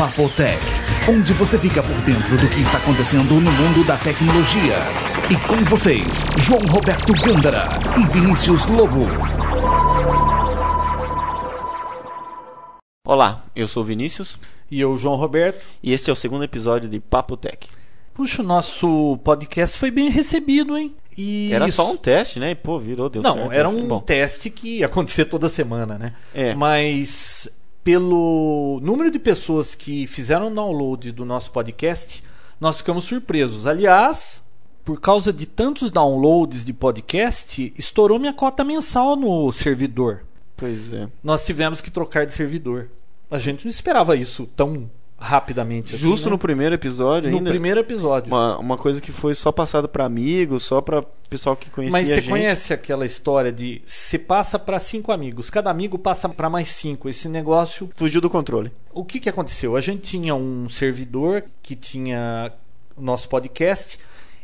Papotec, onde você fica por dentro do que está acontecendo no mundo da tecnologia. E com vocês, João Roberto Gândara e Vinícius Lobo. Olá, eu sou o Vinícius E eu, João Roberto. e este é o segundo episódio de Papo Tech. Puxa, o nosso podcast foi bem recebido, hein? E Era isso- só um teste, né? E pô, virou, deu Não, certo. era um bom. teste que ia acontecer toda semana, né? É. Mas pelo número de pessoas que fizeram download do nosso podcast, nós ficamos surpresos. Aliás, por causa de tantos downloads de podcast, estourou minha cota mensal no servidor. Pois é. Nós tivemos que trocar de servidor. A gente não esperava isso tão rapidamente assim, Justo né? no primeiro episódio no ainda. primeiro episódio. Uma, uma coisa que foi só passado pra amigos, só pra pessoal que conhecia Mas você conhece aquela história de se passa para cinco amigos, cada amigo passa para mais cinco. Esse negócio, Fugiu do controle. o que, que aconteceu? A gente tinha um servidor que tinha o nosso podcast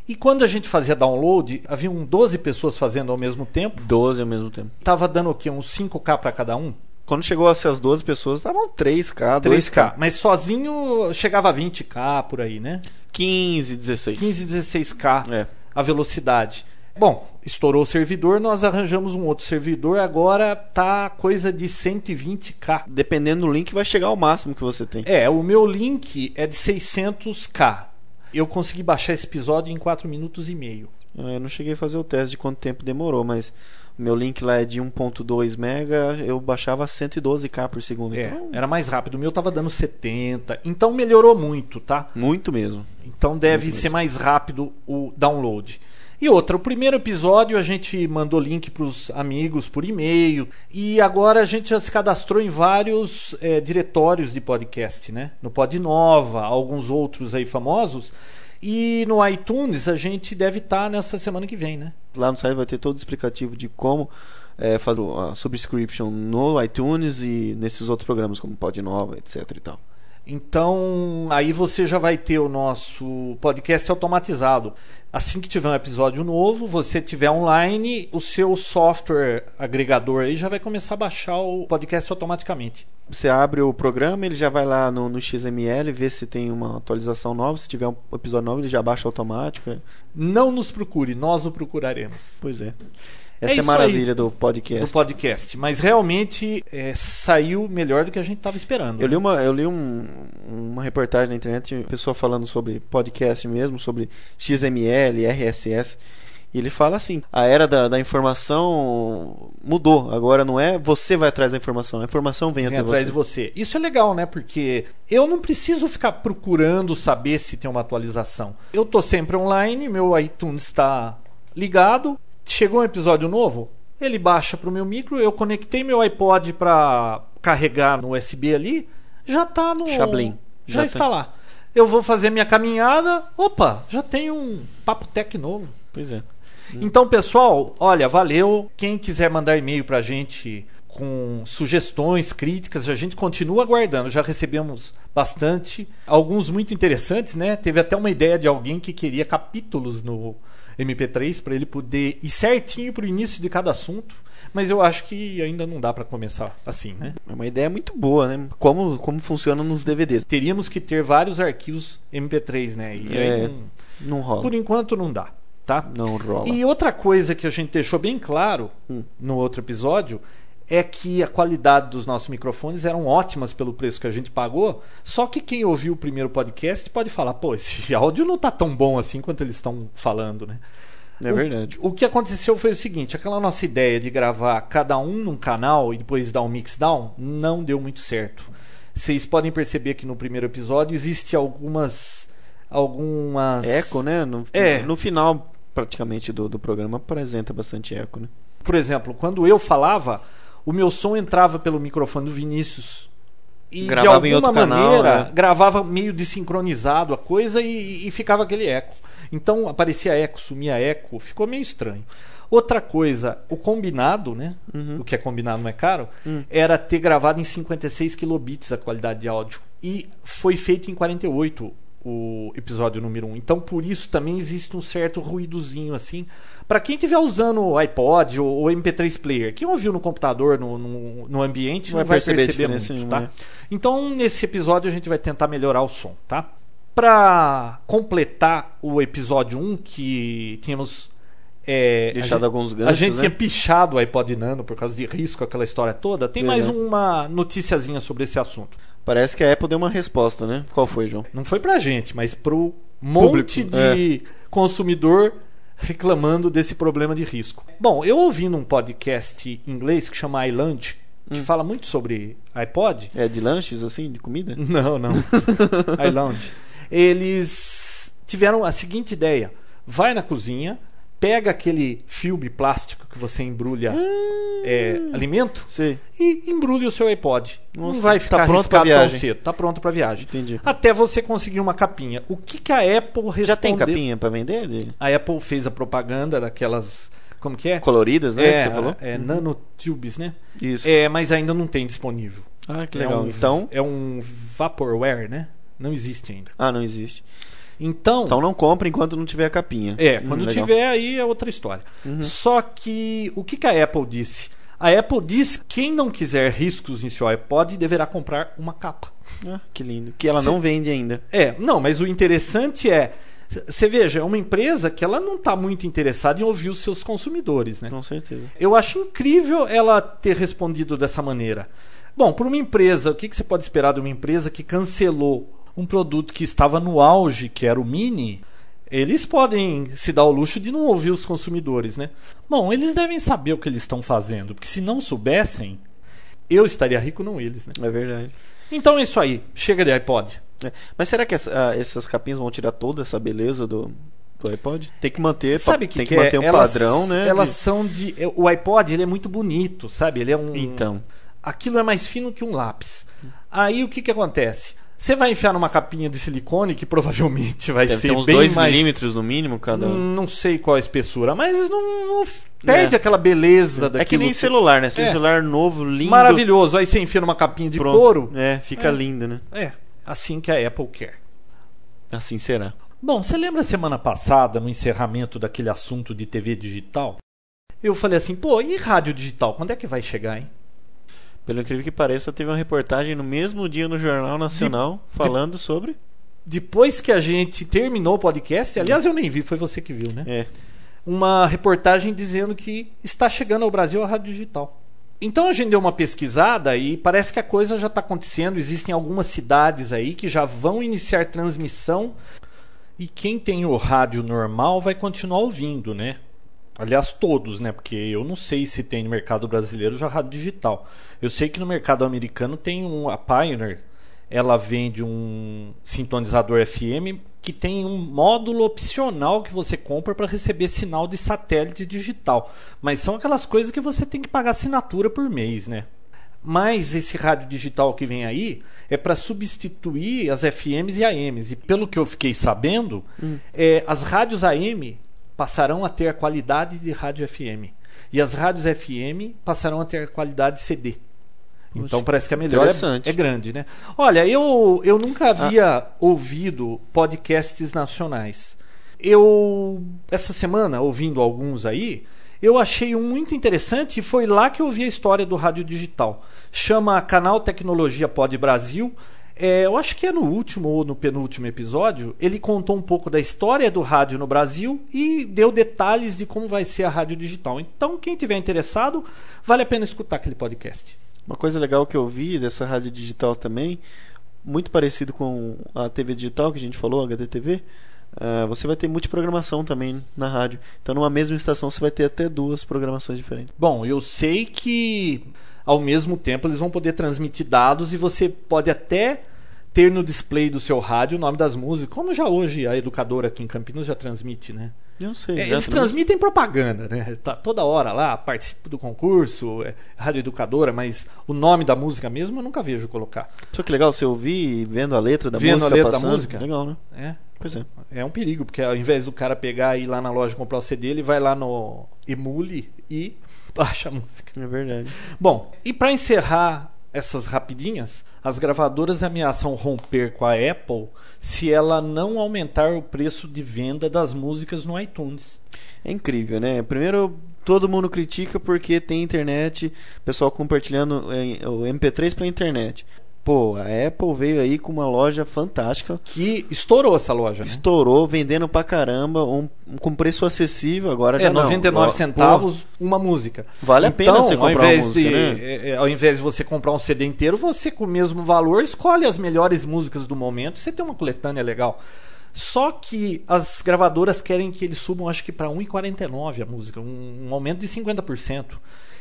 e quando a gente fazia download, haviam 12 pessoas fazendo ao mesmo tempo. 12 ao mesmo tempo. Tava dando o quê? Uns 5k para cada um? Quando chegou a ser as 12 pessoas, estavam 3K, 2K. 3k. Mas sozinho chegava a 20k por aí, né? 15, 16. 15, 16k É. a velocidade. Bom, estourou o servidor, nós arranjamos um outro servidor, agora tá coisa de 120k. Dependendo do link, vai chegar ao máximo que você tem. É, o meu link é de 600k. Eu consegui baixar esse episódio em 4 minutos e meio. Eu não cheguei a fazer o teste de quanto tempo demorou, mas meu link lá é de 1.2 mega, eu baixava 112k por segundo. É, Então, era mais rápido. O meu tava dando 70. Então melhorou muito, tá? muito mesmo. Então deve ser mais rápido o download. E outra, o primeiro episódio a gente mandou link para os amigos por e-mail e agora a gente já se cadastrou em vários eh, diretórios de podcast, né? No Podnova, alguns outros aí famosos. E no iTunes a gente deve estar nessa semana que vem, né? Lá no site vai ter todo o explicativo de como é, fazer a subscription no iTunes e nesses outros programas como Podnova, etc e tal. Então, aí você já vai ter o nosso podcast automatizado. Assim que tiver um episódio novo, você tiver online, o seu software agregador aí já vai começar a baixar o podcast automaticamente. Você abre o programa, ele já vai lá no, no XML, vê se tem uma atualização nova. Se tiver um episódio novo, ele já baixa automático. Não nos procure, nós o procuraremos. Pois é. Essa é, isso a maravilha do podcast. Do podcast. Mas realmente é, saiu melhor do que a gente estava esperando. Eu li, né? uma, eu li um- uma reportagem na internet, uma pessoa falando sobre podcast mesmo, sobre XML, RSS. E ele fala assim: a era da, da informação mudou. Agora não é você vai atrás da informação, a informação vem, Vem atrás você. de você. Isso é legal, né? Porque eu não preciso ficar procurando saber se tem uma atualização. Eu tô sempre online, meu iTunes está ligado. Chegou um episódio novo, ele baixa pro meu micro, eu conectei meu iPod para carregar no USB ali, já tá no Chablim. Já, Já está tem. lá. Eu vou fazer minha caminhada, opa, já tem um papo tech novo. Pois é. Então, pessoal, olha, valeu. Quem quiser mandar e-mail pra gente com sugestões, críticas, a gente continua aguardando. Já recebemos bastante, alguns muito interessantes, né? Teve até uma ideia de alguém que queria capítulos no MP3 para ele poder ir certinho pro início de cada assunto, mas eu acho que ainda não dá para começar assim, né? É uma ideia muito boa, né? Como, como funciona nos DVDs. Teríamos que ter vários arquivos MP3, né? E aí É. não- Não rola. por enquanto não dá, tá? Não rola. E outra coisa que a gente deixou bem claro Hum. no outro episódio é que a qualidade dos nossos microfones eram ótimas pelo preço que a gente pagou. Só que quem ouviu o primeiro podcast pode falar, pô, esse áudio não tá tão bom assim quanto eles estão falando, né? É O- verdade. O que aconteceu foi o seguinte: aquela nossa ideia de gravar cada um num canal e depois dar um mix down não deu muito certo. Vocês podem perceber que no primeiro episódio existe algumas algumas Eco, né? No, É. no final, praticamente, do, do programa apresenta bastante eco, né? Por exemplo, quando eu falava, o meu som entrava pelo microfone do Vinícius. E Gravava de alguma outro canal, maneira né? gravava meio desincronizado a coisa e, e ficava aquele eco. Então aparecia eco, sumia eco, ficou meio estranho. Outra coisa, o combinado, né? Uhum. O que é combinado não é caro, Hum. era ter gravado em 56 kilobits a qualidade de áudio. E foi feito em 48 o episódio número 1. Então, por isso também existe um certo ruídozinho assim. Para quem estiver usando o iPod ou o MP3 player, quem ouviu no computador, no, no, no ambiente, não, Vai vai perceber perceber, muito, nenhuma, tá? né? Então, nesse episódio a gente vai tentar melhorar o som, tá? Para completar o episódio 1 que tínhamos é, Deixado a gente, alguns a ganchos, gente né? tinha pichado o iPod Nano por causa de risco, aquela história toda. Tem mais Uhum. uma noticiazinha sobre esse assunto. Parece que a Apple deu uma resposta, né? Qual foi, João? Não foi pra gente, mas pro monte Público, é. de consumidor reclamando desse problema de risco. Bom, eu ouvi num podcast em inglês que chama iLunch, Hum. que fala muito sobre iPod. É de lanches, assim, de comida? Não, não. iLounge. Eles tiveram a seguinte ideia: vai na cozinha, pega aquele filme plástico que você embrulha é, alimento Sei, e embrulha o seu iPod. não Nossa, vai tá ficar pronto pra arriscado tão viagem. cedo. Tá pronto para viagem. entendi. Até você conseguir uma capinha. O que, que a Apple respondeu? Já tem capinha pra vender? De... A Apple fez a propaganda daquelas. Como que é? Coloridas, né? que você falou? é nanotubes, né? Isso. É, mas ainda não tem disponível. Ah, que É legal. um- Então. É um Vaporware, né? Não existe ainda. Ah, não existe. Então, Então não compra enquanto não tiver a capinha. é, Hum, quando legal. tiver aí é outra história. Uhum. Só que o que, que a Apple disse? A Apple disse que quem não quiser riscos em seu iPod deverá comprar uma capa. Ah, que lindo. Que ela Se- não vende ainda. É, não, mas o interessante é. Você veja, é uma empresa que ela não está muito interessada em ouvir os seus consumidores, né? Com certeza. Eu acho incrível ela ter respondido dessa maneira. Bom, para uma empresa, o que, que você pode esperar de uma empresa que cancelou um produto que estava no auge, que era o Mini? Eles podem se dar o luxo de não ouvir os consumidores, né? Bom, eles devem saber o que eles estão fazendo, porque se não soubessem, eu estaria rico, não eles, né? É verdade. Então é isso aí. Chega de iPod. É. Mas será que essa- ah, essas capinhas vão tirar toda essa beleza do, do iPod? Tem que manter, Sabe o tem que, que, que manter é? um Elas- padrão, né? Elas de- são de. O iPod ele é muito bonito, sabe? Ele é um. Então. Aquilo é mais fino que um lápis. Aí o que, que acontece? Você vai enfiar numa capinha de silicone que provavelmente vai Deve ser ter uns bem 2 mais. milímetros no mínimo cada. Hum, Não sei qual a espessura, mas não, não perde aquela beleza é daquilo. que nem celular, né? Você É. um celular novo, lindo. Maravilhoso. Aí você enfia numa capinha de pronto. couro. É, fica É. lindo, né? É, assim que a Apple quer. Assim será. Bom, você lembra semana passada, no encerramento daquele assunto de TV digital? Eu falei assim, pô, e rádio digital? Quando é que vai chegar, hein? Pelo incrível que pareça, teve uma reportagem no mesmo dia no Jornal Nacional falando sobre. Depois que a gente terminou o podcast, aliás, eu nem vi, foi você que viu, né? É. Uma reportagem dizendo que está chegando ao Brasil a rádio digital. Então a gente deu uma pesquisada e parece que a coisa já está acontecendo. Existem algumas cidades aí que já vão iniciar transmissão e quem tem o rádio normal vai continuar ouvindo, né? Aliás, todos, né? Porque eu não sei se tem no mercado brasileiro já rádio digital. Eu sei que no mercado americano tem um, a Pioneer, ela vende um sintonizador FM que tem um módulo opcional que você compra para receber sinal de satélite digital. Mas são aquelas coisas que você tem que pagar assinatura por mês, né? Mas esse rádio digital que vem aí é para substituir as FMs e AMs. E pelo que eu fiquei sabendo, é, as rádios AM passarão a ter a qualidade de rádio FM. E as rádios FM passarão a ter a qualidade CD. Então parece que a melhor é, é grande, né? Olha, eu, eu nunca havia ouvido podcasts nacionais. Eu, essa semana, ouvindo alguns aí, eu achei um muito interessante e foi lá que eu ouvi a história do rádio digital. Chama Canal Tecnologia Pod Brasil. É, eu acho que é no último ou no penúltimo episódio. Ele contou um pouco da história do rádio no Brasil e deu detalhes de como vai ser a rádio digital. Então, quem tiver interessado, vale a pena escutar aquele podcast. Uma coisa legal que eu vi dessa rádio digital também, muito parecido com a TV digital que a gente falou, HDTV, ah, você vai ter multiprogramação também na rádio. Então, numa mesma estação, você vai ter até duas programações diferentes. Bom, eu sei que ao mesmo tempo eles vão poder transmitir dados e você pode até ter no display do seu rádio o nome das músicas, como já hoje a educadora aqui em Campinas já transmite, né? Eu não sei. É, eles transmite? transmitem propaganda, né? Tá toda hora lá, participo do concurso, é, rádio educadora, mas o nome da música mesmo eu nunca vejo colocar. Só que legal, você ouvir vendo a letra da Vendo a música letra da passando. música? Legal, né? É, Pois é. é um perigo, porque ao invés do cara pegar e ir lá na loja comprar o CD, ele vai lá no Emule e baixa a música. É verdade. Bom, e para encerrar essas rapidinhas, as gravadoras ameaçam romper com a Apple se ela não aumentar o preço de venda das músicas no iTunes. É incrível, né? Primeiro, todo mundo critica porque tem internet, pessoal compartilhando eh, o MP3 pela internet. Pô, a Apple veio aí com uma loja fantástica. Que estourou essa loja, né? Estourou, vendendo pra caramba, um, com preço acessível agora É, já não. 99 Ó, centavos uma música. Vale a pena então, você comprar ao invés uma música, de, né? é, é, Ao invés de você comprar um CD inteiro, você com o mesmo valor escolhe as melhores músicas do momento você tem uma coletânea legal. Só que as gravadoras querem que eles subam, acho que para 1,49 a música, um, um aumento de 50%.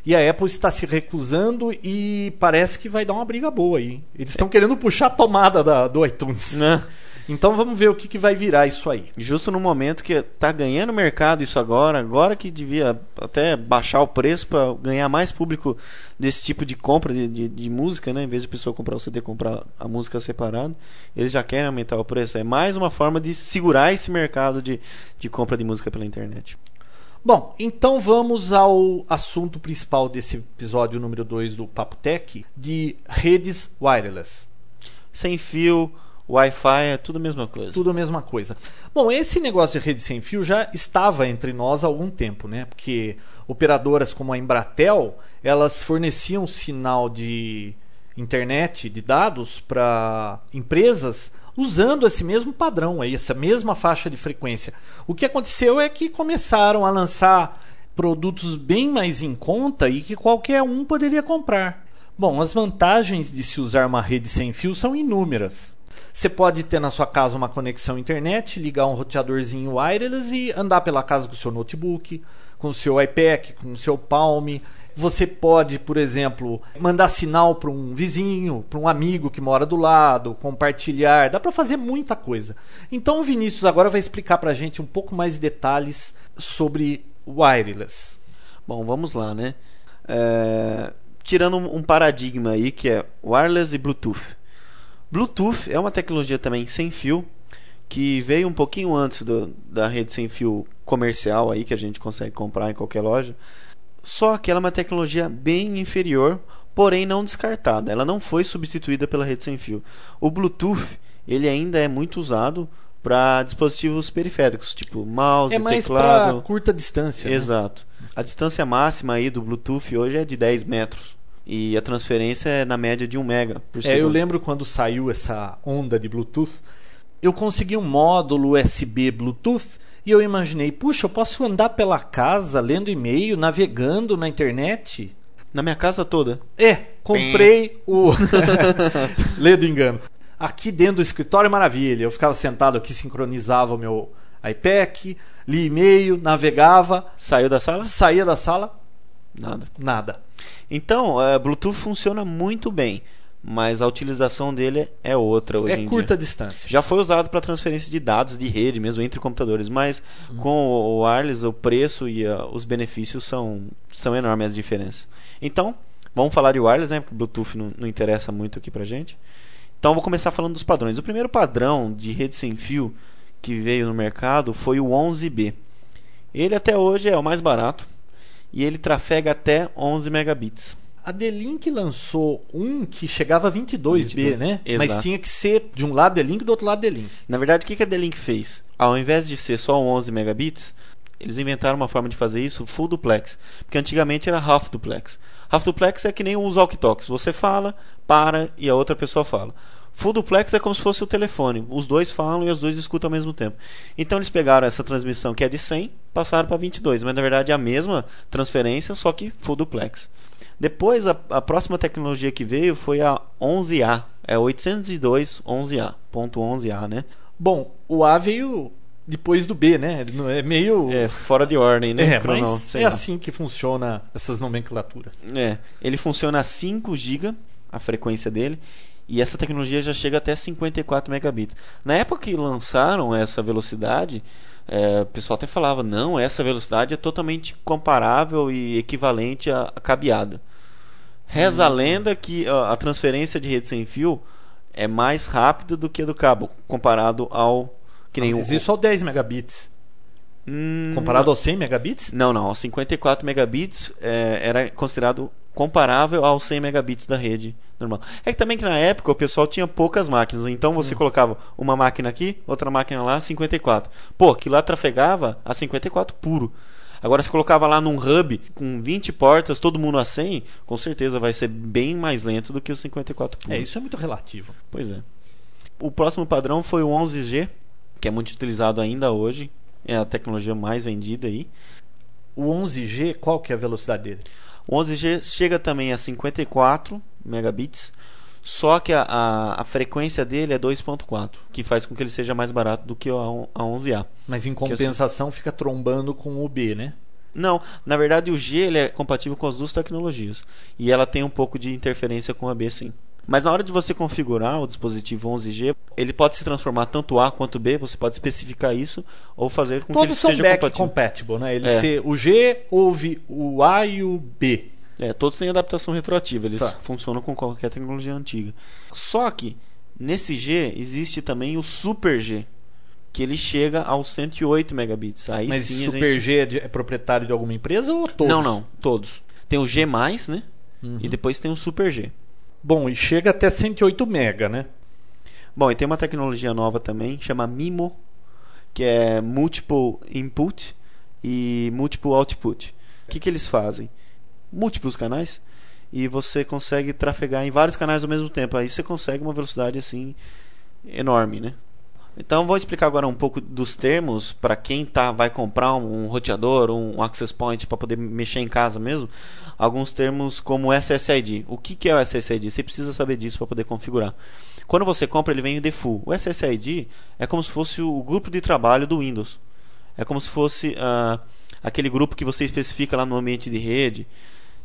E a Apple está se recusando e parece que vai dar uma briga boa aí. Eles estão querendo puxar a tomada da- do iTunes. Né? Então vamos ver o que, que vai virar isso aí. Justo no momento que tá ganhando mercado isso agora, agora que devia até baixar o preço para ganhar mais público desse tipo de compra de, de, de música, né? Em vez de a pessoa comprar o CD, comprar a música separado, eles já querem aumentar o preço. É mais uma forma de segurar esse mercado de, de compra de música pela internet. Bom, então vamos ao assunto principal desse episódio número 2 do Papo Tech, de redes wireless. Sem fio, Wi-Fi, é tudo a mesma coisa. Tudo a mesma coisa. Bom, esse negócio de rede sem fio já estava entre nós há algum tempo, né? Porque operadoras como a Embratel, elas forneciam sinal de internet, de dados para empresas usando esse mesmo padrão essa mesma faixa de frequência. O que aconteceu é que começaram a lançar produtos bem mais em conta e que qualquer um poderia comprar. Bom, as vantagens de se usar uma rede sem fio são inúmeras. Você pode ter na sua casa uma conexão internet, ligar um roteadorzinho wireless e andar pela casa com o seu notebook, com o seu iPad, com o seu Palm. Você pode, por exemplo, mandar sinal para um vizinho, para um amigo que mora do lado, compartilhar. Dá para fazer muita coisa. Então o Vinícius agora vai explicar para a gente um pouco mais de detalhes sobre wireless. Bom, vamos lá, né? É, Tirando um paradigma aí que é wireless e Bluetooth. Bluetooth é uma tecnologia também sem fio que veio um pouquinho antes do- da rede sem fio comercial aí que a gente consegue comprar em qualquer loja. Só que ela é uma tecnologia bem inferior, porém não descartada. Ela não foi substituída pela rede sem fio. O Bluetooth ele ainda é muito usado para dispositivos periféricos, tipo mouse, É mais teclado. curta distância. né? Exato. A distância máxima aí do Bluetooth hoje é de 10 metros. E a transferência é na média de 1 mega por É, segundo. eu lembro quando saiu essa onda de Bluetooth, eu consegui um módulo USB Bluetooth e eu imaginei, puxa, eu posso andar pela casa lendo e-mail, navegando na internet? Na minha casa toda. É, comprei o. Lê do engano. Aqui dentro do escritório, maravilha. Eu ficava sentado aqui, sincronizava o meu iPad, li e-mail, navegava, Saiu da sala? saía da sala, Nada. nada. Então, é, Bluetooth funciona muito bem, mas a utilização dele é outra hoje é em curta dia. distância. Já foi usado para transferência de dados de rede, mesmo entre computadores, mas com o wireless, o preço e ah, os benefícios são, são enormes as diferenças. Então, vamos falar de wireless, né? Porque Bluetooth não, não interessa muito aqui pra gente. Então, vou começar falando dos padrões. O primeiro padrão de rede sem fio que veio no mercado foi o 11B. Ele até hoje é o mais barato e ele trafega até 11 megabits. A D-Link lançou um que chegava a 22B, 22, né? exato. Mas tinha que ser de um lado D-Link e do outro lado D-Link. Na verdade, o que a D-Link fez? Ao invés de ser só 11 megabits, eles inventaram uma forma de fazer isso full duplex. Porque antigamente era half duplex. Half duplex é que nem os walkie-talkies. Você fala, para e a outra pessoa fala. Full duplex é como se fosse o telefone. Os dois falam e os dois escutam ao mesmo tempo. Então eles pegaram essa transmissão que é de 100, passaram para 22. Mas na verdade é a mesma transferência, só que full duplex. Depois a, a próxima tecnologia que veio foi a 11A. É 802 11A. Ponto 11A, né? Bom, o A veio depois do B, né? É meio. É, fora de ordem, né? É, Crono- mas é lá. assim que funciona essas nomenclaturas. É, ele funciona a 5 GB, a frequência dele, e essa tecnologia já chega até 54 megabits. Na época que lançaram essa velocidade, é, o pessoal até falava, não, essa velocidade é totalmente comparável e equivalente à, à cabeada. Reza Hum. a lenda que ó, a transferência de rede sem fio é mais rápida do que a do cabo, comparado ao... Que nem Mas o, isso ao 10 megabits. Hum, Comparado aos 100 megabits? Não, não. Aos 54 megabits é, era considerado comparável aos 100 megabits da rede normal. É que também que na época o pessoal tinha poucas máquinas, então você hum. colocava uma máquina aqui, outra máquina lá, 54. Pô, que lá trafegava a 54 puro. Agora, se colocava lá num hub com 20 portas, todo mundo a 100, com certeza vai ser bem mais lento do que o 54 puro. É, isso é muito relativo. Pois é. O próximo padrão foi o 11G, que é muito utilizado ainda hoje. É a tecnologia mais vendida aí. O 11G, qual que é a velocidade dele? O 11G chega também a 54 megabits, só que a, a, a frequência dele é 2.4, que faz com que ele seja mais barato do que a, a 11A. Mas em compensação eu... fica trombando com o B, né? Não, na verdade o G ele é compatível com as duas tecnologias. E ela tem um pouco de interferência com a B sim. Mas na hora de você configurar o dispositivo 11G, ele pode se transformar tanto A quanto B, você pode especificar isso ou fazer com Todos que ele seja compatível. compatible, né? Ele é. ser, o G ouve o A e o B. É, todos têm adaptação retroativa, eles tá. funcionam com qualquer tecnologia antiga. Só que nesse G existe também o Super G, que ele chega aos 108 megabits. Aí Mas sim, Super gente... G é, de, é, proprietário de alguma empresa ou todos? Não, não, todos. Tem o G+, né? Uhum. E depois tem o Super G. Bom, e chega até 108 mega, né? Bom, e tem uma tecnologia nova também, chama MIMO, que é Multiple Input e Multiple Output. O que, que eles fazem? Múltiplos canais e você consegue trafegar em vários canais ao mesmo tempo. Aí você consegue uma velocidade assim enorme, né? Então vou explicar agora um pouco dos termos para quem tá vai comprar um roteador, um access point para poder mexer em casa mesmo. Alguns termos como SSID. O que, que é o SSID? Você precisa saber disso para poder configurar. Quando você compra, ele vem em default. O SSID é como se fosse o grupo de trabalho do Windows. É como se fosse uh, aquele grupo que você especifica lá no ambiente de rede.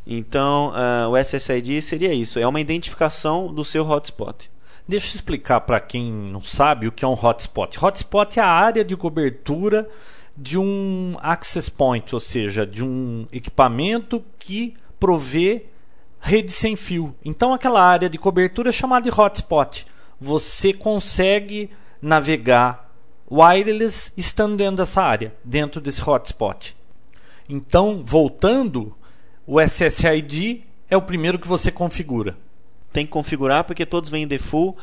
Então, uh, o SSID seria isso. É uma identificação do seu hotspot. Deixa eu explicar para quem não sabe o que é um hotspot. Hotspot é a área de cobertura de um access point, ou seja, de um equipamento que provê rede sem fio. Então, aquela área de cobertura é chamada de hotspot. Você consegue navegar wireless estando dentro dessa área, dentro desse hotspot. Então, voltando, o SSID é o primeiro que você configura tem que configurar porque todos vêm em default.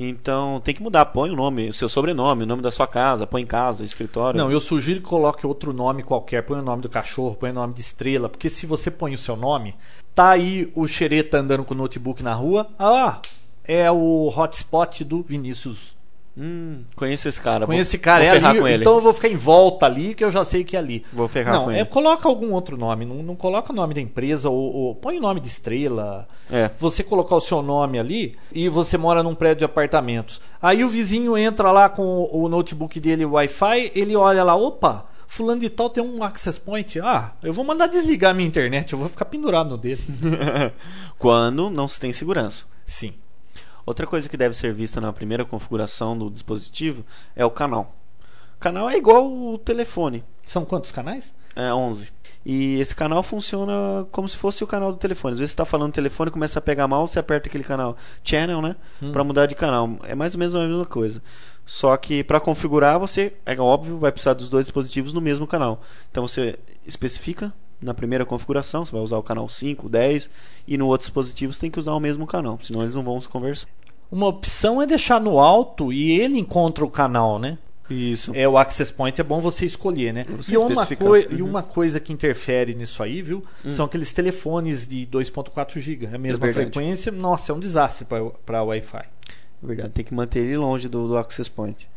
Então tem que mudar, põe o nome, o seu sobrenome, o nome da sua casa, põe em casa, escritório. Não, eu sugiro que coloque outro nome qualquer, põe o nome do cachorro, põe o nome de estrela, porque se você põe o seu nome, tá aí o xereta andando com o notebook na rua, ah, é o hotspot do Vinícius Hum, conheço esse cara. Conheço esse cara, é ali, então eu vou ficar em volta ali, que eu já sei que é ali. Vou ferrar não, com é, ele. Coloca algum outro nome, não, não coloca o nome da empresa, ou, ou põe o nome de estrela. É. Você colocar o seu nome ali e você mora num prédio de apartamentos. Aí o vizinho entra lá com o, o notebook dele Wi-Fi, ele olha lá, opa, fulano de tal tem um access point. Ah, eu vou mandar desligar minha internet, eu vou ficar pendurado no dele. Quando não se tem segurança. Sim. Outra coisa que deve ser vista na primeira configuração do dispositivo é o canal. O canal é igual o telefone. São quantos canais? É 11. E esse canal funciona como se fosse o canal do telefone. Às vezes você está falando telefone, começa a pegar mal, você aperta aquele canal channel, né? Hum. Para mudar de canal. É mais ou menos a mesma coisa. Só que para configurar, você, é óbvio, vai precisar dos dois dispositivos no mesmo canal. Então você especifica na primeira configuração, você vai usar o canal 5, 10, e no outro dispositivo você tem que usar o mesmo canal, senão eles não vão se conversar. Uma opção é deixar no alto e ele encontra o canal, né? Isso. É o access point é bom você escolher, né? Você e, uma uhum. e uma coisa que interfere nisso aí, viu? Hum. São aqueles telefones de 2.4 GB, a mesma é frequência. Nossa, é um desastre para Wi-Fi. É verdade, tem que manter ele longe do, do access point.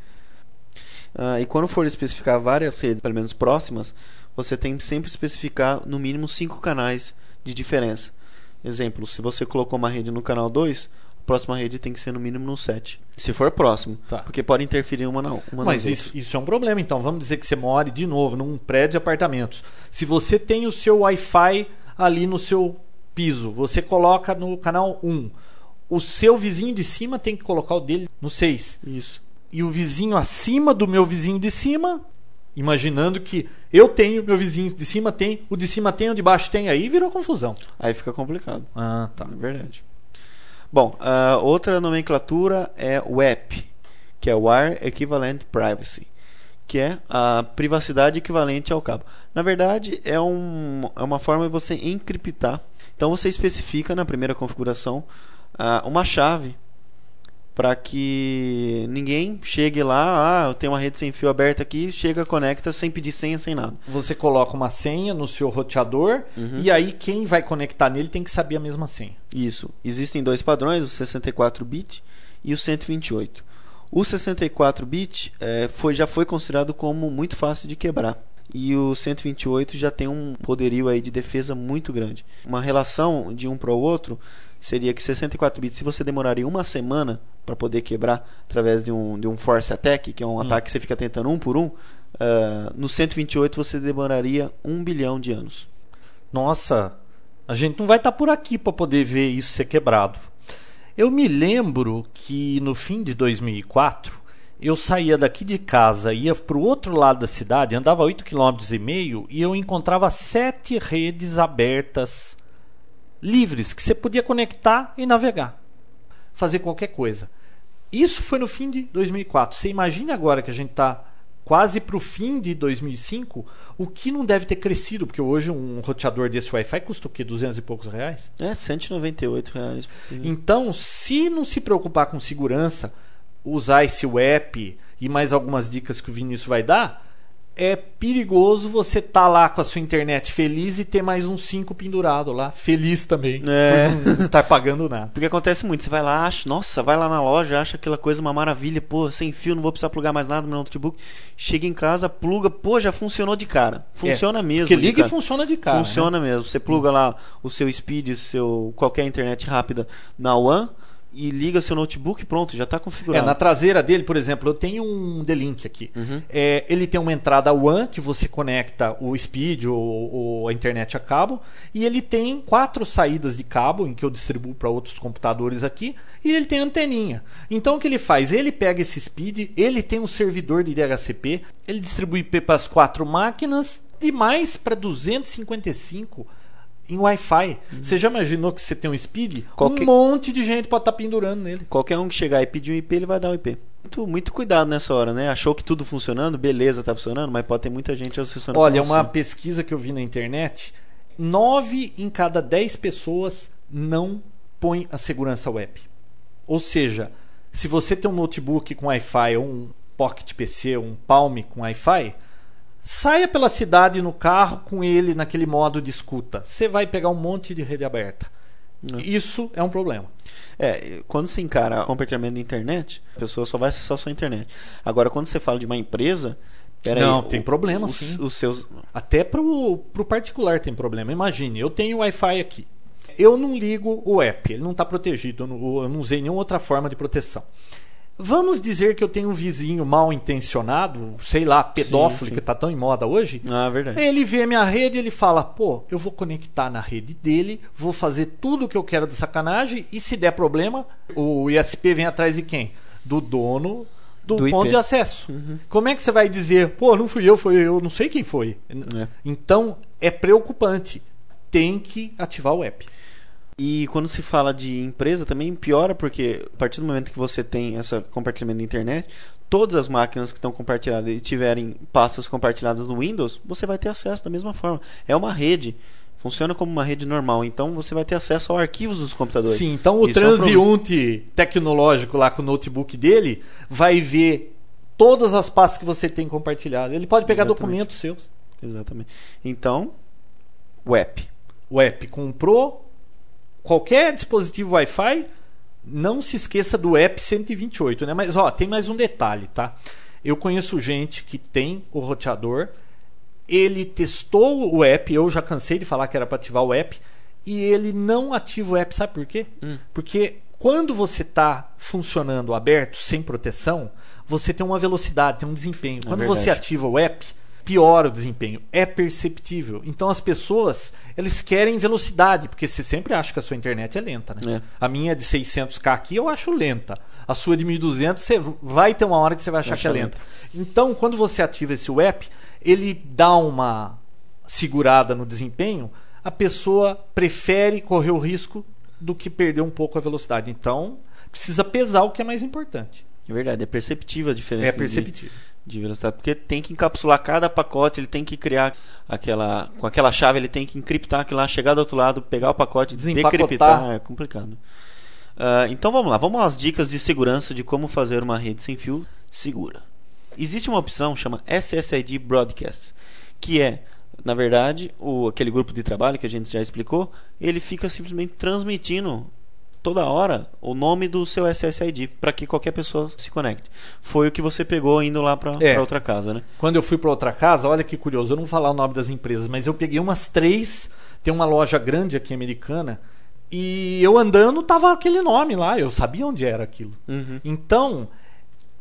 Uh, e quando for especificar várias redes, pelo menos próximas, você tem que sempre especificar no mínimo cinco canais de diferença. Exemplo, se você colocou uma rede no canal 2, a próxima rede tem que ser no mínimo no 7. Se for próximo. Tá. Porque pode interferir uma na uma Mas isso, isso, é um problema, então. Vamos dizer que você mora de novo num prédio de apartamentos. Se você tem o seu Wi-Fi ali no seu piso, você coloca no canal 1. O seu vizinho de cima tem que colocar o dele no 6. Isso. E o vizinho acima do meu vizinho de cima Imaginando que eu tenho, meu vizinho de cima tem, o de cima tem, o de baixo tem, aí virou confusão. Aí fica complicado. Ah, tá. É verdade. Bom, uh, outra nomenclatura é o WEP, que é Wire Equivalent Privacy, que é a privacidade equivalente ao cabo. Na verdade, é, um, é uma forma de você encriptar Então você especifica na primeira configuração uh, uma chave para que ninguém chegue lá, ah, eu tenho uma rede sem fio aberta aqui, chega, conecta sem pedir senha, sem nada. Você coloca uma senha no seu roteador uhum. e aí quem vai conectar nele tem que saber a mesma senha. Isso. Existem dois padrões, o 64 bit e o 128. O 64 bit é, foi, já foi considerado como muito fácil de quebrar e o 128 já tem um poderio aí de defesa muito grande. Uma relação de um para o outro seria que 64 bits, se você demoraria uma semana para poder quebrar através de um, de um force attack, que é um hum. ataque que você fica tentando um por um, uh, no 128 você demoraria um bilhão de anos. Nossa, a gente não vai estar tá por aqui para poder ver isso ser quebrado. Eu me lembro que no fim de 2004 eu saía daqui de casa, ia para o outro lado da cidade, andava 8 km e meio e eu encontrava sete redes abertas livres que você podia conectar e navegar, fazer qualquer coisa. Isso foi no fim de 2004. Você imagine agora que a gente está quase para o fim de 2005, o que não deve ter crescido, porque hoje um roteador desse Wi-Fi custa o quê? 200 e poucos reais? É, 198 reais. Então, se não se preocupar com segurança, usar esse app e mais algumas dicas que o Vinícius vai dar, é perigoso você estar tá lá com a sua internet feliz e ter mais uns 5 pendurado lá, feliz também, é. por não estar pagando nada. Porque acontece muito, você vai lá, acha, nossa, vai lá na loja, acha aquela coisa uma maravilha, pô, sem fio, não vou precisar plugar mais nada no meu notebook. Chega em casa, pluga, pô, já funcionou de cara. Funciona é, mesmo. Que liga e funciona de cara. Funciona né? mesmo. Você pluga lá o seu speed, seu qualquer internet rápida na One e liga seu notebook pronto, já está configurado. É, na traseira dele, por exemplo, eu tenho um D-Link aqui. Uhum. É, ele tem uma entrada WAN que você conecta o speed ou, ou, a internet a cabo. E ele tem quatro saídas de cabo em que eu distribuo para outros computadores aqui. E ele tem anteninha. Então o que ele faz? Ele pega esse speed, ele tem um servidor de DHCP, ele distribui para as quatro máquinas, de mais para 255 em Wi-Fi. Uhum. Você já imaginou que você tem um speed? Qualquer... Um monte de gente pode estar tá pendurando nele. Qualquer um que chegar e pedir um IP, ele vai dar um IP. Muito, muito cuidado nessa hora, né? Achou que tudo funcionando, beleza, tá funcionando, mas pode ter muita gente acessando. Olha, uma pesquisa que eu vi na internet, 9 em cada 10 pessoas não põem a segurança web. Ou seja, se você tem um notebook com Wi-Fi ou um Pocket PC, um Palm com Wi-Fi, Saia pela cidade no carro com ele naquele modo de escuta. Você vai pegar um monte de rede aberta. Não. Isso é um problema. É, quando se encara compartilhamento da internet, a pessoa só vai acessar a sua internet. Agora, quando você fala de uma empresa, Peraí, não, tem problema os, sim. Os seus... Até pro, pro particular tem problema. Imagine, eu tenho Wi-Fi aqui. Eu não ligo o app, ele não está protegido. Eu não, eu não usei nenhuma outra forma de proteção. Vamos dizer que eu tenho um vizinho mal intencionado, sei lá, pedófilo, sim, sim. que está tão em moda hoje. Ah, verdade. Ele vê a minha rede e ele fala: pô, eu vou conectar na rede dele, vou fazer tudo o que eu quero de sacanagem, e se der problema, o ISP vem atrás de quem? Do dono do, do ponto de acesso. Uhum. Como é que você vai dizer, pô, não fui eu, foi eu, não sei quem foi? É. Então é preocupante. Tem que ativar o app. E quando se fala de empresa também piora, porque a partir do momento que você tem esse compartilhamento da internet, todas as máquinas que estão compartilhadas e tiverem pastas compartilhadas no Windows, você vai ter acesso da mesma forma. É uma rede. Funciona como uma rede normal, então você vai ter acesso aos arquivos dos computadores. Sim, então o Isso transeunte é tecnológico lá com o notebook dele vai ver todas as pastas que você tem compartilhado. Ele pode pegar Exatamente. documentos seus. Exatamente. Então, o app. O app comprou, qualquer dispositivo Wi-Fi, não se esqueça do app 128, né? Mas ó, tem mais um detalhe, tá? Eu conheço gente que tem o roteador, ele testou o app, eu já cansei de falar que era para ativar o app, e ele não ativa o app, sabe por quê? Hum. Porque quando você está funcionando aberto, sem proteção, você tem uma velocidade, tem um desempenho. É quando verdade. você ativa o app, piora o desempenho. É perceptível. Então as pessoas, eles querem velocidade, porque você sempre acha que a sua internet é lenta, né? É. A minha é de 600k aqui eu acho lenta. A sua é de 1200, você vai ter uma hora que você vai achar que é lenta. Então, quando você ativa esse app, ele dá uma segurada no desempenho, a pessoa prefere correr o risco do que perder um pouco a velocidade. Então, precisa pesar o que é mais importante. É verdade, é perceptível a diferença. É perceptível. de velocidade, porque tem que encapsular cada pacote, ele tem que criar aquela com aquela chave, ele tem que encriptar aquilo lá, chegar do outro lado, pegar o pacote, decriptar, é complicado. Ah, então vamos lá, vamos às dicas de segurança de como fazer uma rede sem fio segura. Existe uma opção chama SSID Broadcast, que é na verdade, o, aquele grupo de trabalho que a gente já explicou, ele fica simplesmente transmitindo toda hora o nome do seu SSID para que qualquer pessoa se conecte. Foi o que você pegou indo lá para É. outra casa, né? Quando eu fui para outra casa, olha que curioso, eu não vou falar o nome das empresas, mas eu peguei umas três, tem uma loja grande aqui americana, e eu andando tava aquele nome lá, eu sabia onde era aquilo. Uhum. Então,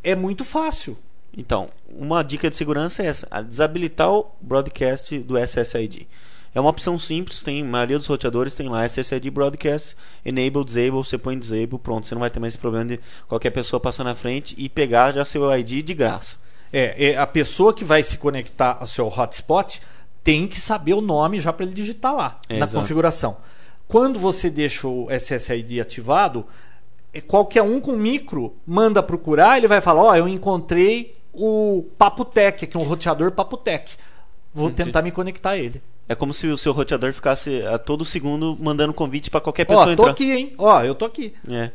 é muito fácil. Então, uma dica de segurança é essa: desabilitar o broadcast do SSID. É uma opção simples, tem a maioria dos roteadores tem lá SSID Broadcast, Enable, Disable, você põe Disable, pronto, você não vai ter mais esse problema de qualquer pessoa passar na frente e pegar já seu ID de graça. É, é, a pessoa que vai se conectar ao seu hotspot tem que saber o nome já para ele digitar lá É, na exato. configuração. Quando você deixa o SSID ativado, é, qualquer um com micro manda procurar, ele vai falar: Ó, eu encontrei o Papotec, que é um roteador Papotec. Vou Entendi. tentar me conectar a ele. É como se o seu roteador ficasse a todo segundo mandando convite para qualquer pessoa Ó, tô entrar. aqui, hein? Ó, eu tô aqui. É.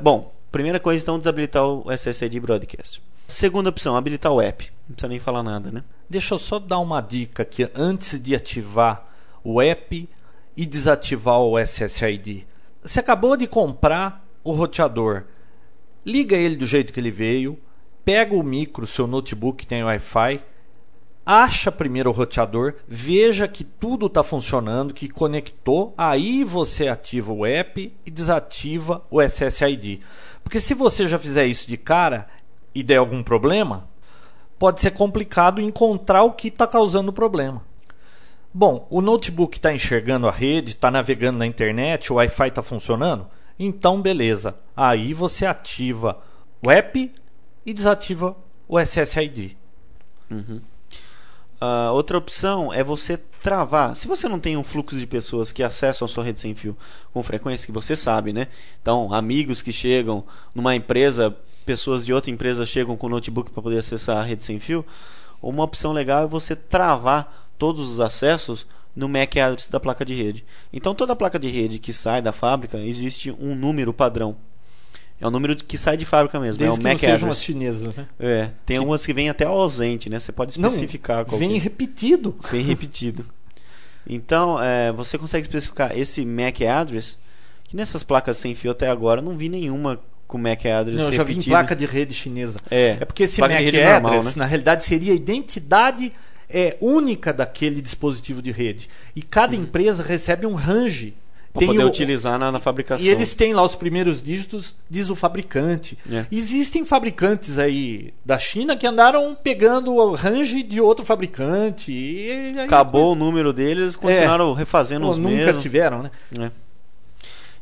Bom, primeira coisa então desabilitar o SSID Broadcast. Segunda opção, habilitar o app. Não precisa nem falar nada, né? Deixa eu só dar uma dica aqui antes de ativar o app e desativar o SSID. Você acabou de comprar o roteador. Liga ele do jeito que ele veio, pega o micro, seu notebook que tem Wi-Fi, acha primeiro o roteador, veja que tudo está funcionando, que conectou, aí você ativa o app e desativa o SSID. Porque se você já fizer isso de cara e der algum problema, pode ser complicado encontrar o que está causando o problema. Bom, o notebook está enxergando a rede, está navegando na internet, o Wi-Fi está funcionando? Então, beleza. Aí você ativa o app e desativa o SSID. A outra opção é você travar. Se você não tem um fluxo de pessoas que acessam a sua rede sem fio com frequência, que você sabe, né? Então, amigos que chegam numa empresa, pessoas de outra empresa chegam com notebook para poder acessar a rede sem fio. Uma opção legal é você travar todos os acessos no MAC address da placa de rede. Então, toda placa de rede que sai da fábrica existe um número padrão. É o número que sai de fábrica mesmo. Desde é o que não MAC sejam address. as chinesas, né? É, tem umas que vêm até ausente, né? Você pode especificar qual vem que é. repetido. Bem repetido. Então, é, você consegue especificar esse MAC address, que nessas placas sem fio até agora, eu não vi nenhuma com MAC address Não, eu já vi em placa de rede chinesa. É, É porque esse MAC address, normal, né? na realidade, seria a identidade é, única daquele dispositivo de rede. E cada empresa recebe um range. Pra poder o- utilizar na, na fabricação. E eles têm lá os primeiros dígitos, diz o fabricante. É. Existem fabricantes aí da China que andaram pegando o range de outro fabricante. E Acabou o número deles, continuaram refazendo Pô, os nunca mesmos. tiveram, né? É.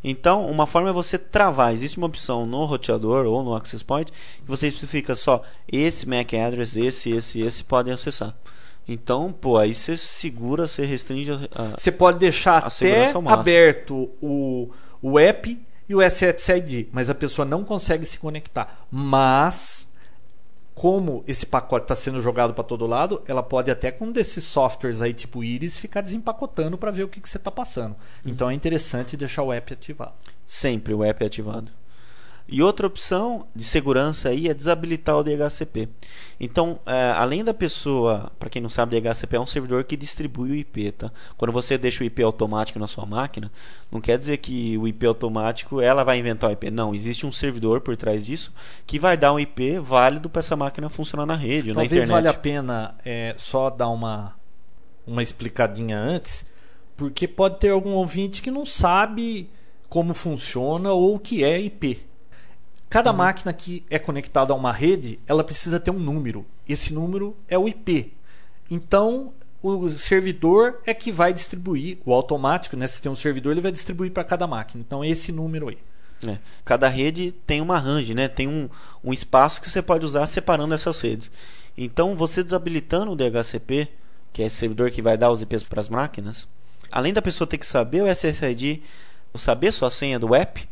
Então, uma forma é você travar. Existe uma opção no roteador ou no access point que você especifica só esse MAC address, esse, esse, esse podem acessar. Então, pô, aí você segura, você restringe a, Você pode deixar até aberto o, o app e o SSID, mas a pessoa não consegue se conectar. Mas, como esse pacote está sendo jogado para todo lado, ela pode até com um desses softwares aí tipo Iris ficar desempacotando para ver o que, que você está passando. Então é interessante deixar o app ativado. sempre o app é ativado. E outra opção de segurança aí é desabilitar o DHCP. Então, é, além da pessoa, para quem não sabe, DHCP é um servidor que distribui o IP, tá? Quando você deixa o IP automático na sua máquina, não quer dizer que o IP automático ela vai inventar o IP. Não, existe um servidor por trás disso que vai dar um IP válido para essa máquina funcionar na rede, na Talvez internet. valha a pena é, só dar uma, uma explicadinha antes, porque pode ter algum ouvinte que não sabe como funciona ou o que é IP. Cada Uhum. máquina que é conectada a uma rede, ela precisa ter um número. Esse número é o IP. Então, o servidor é que vai distribuir, o automático, né? Se tem um servidor, ele vai distribuir para cada máquina. Então, é esse número aí. É. Cada rede tem uma range, né? Tem um, um espaço que você pode usar separando essas redes. Então, você desabilitando o DHCP, que é esse servidor que vai dar os IPs para as máquinas, além da pessoa ter que saber o SSID, saber sua senha do app,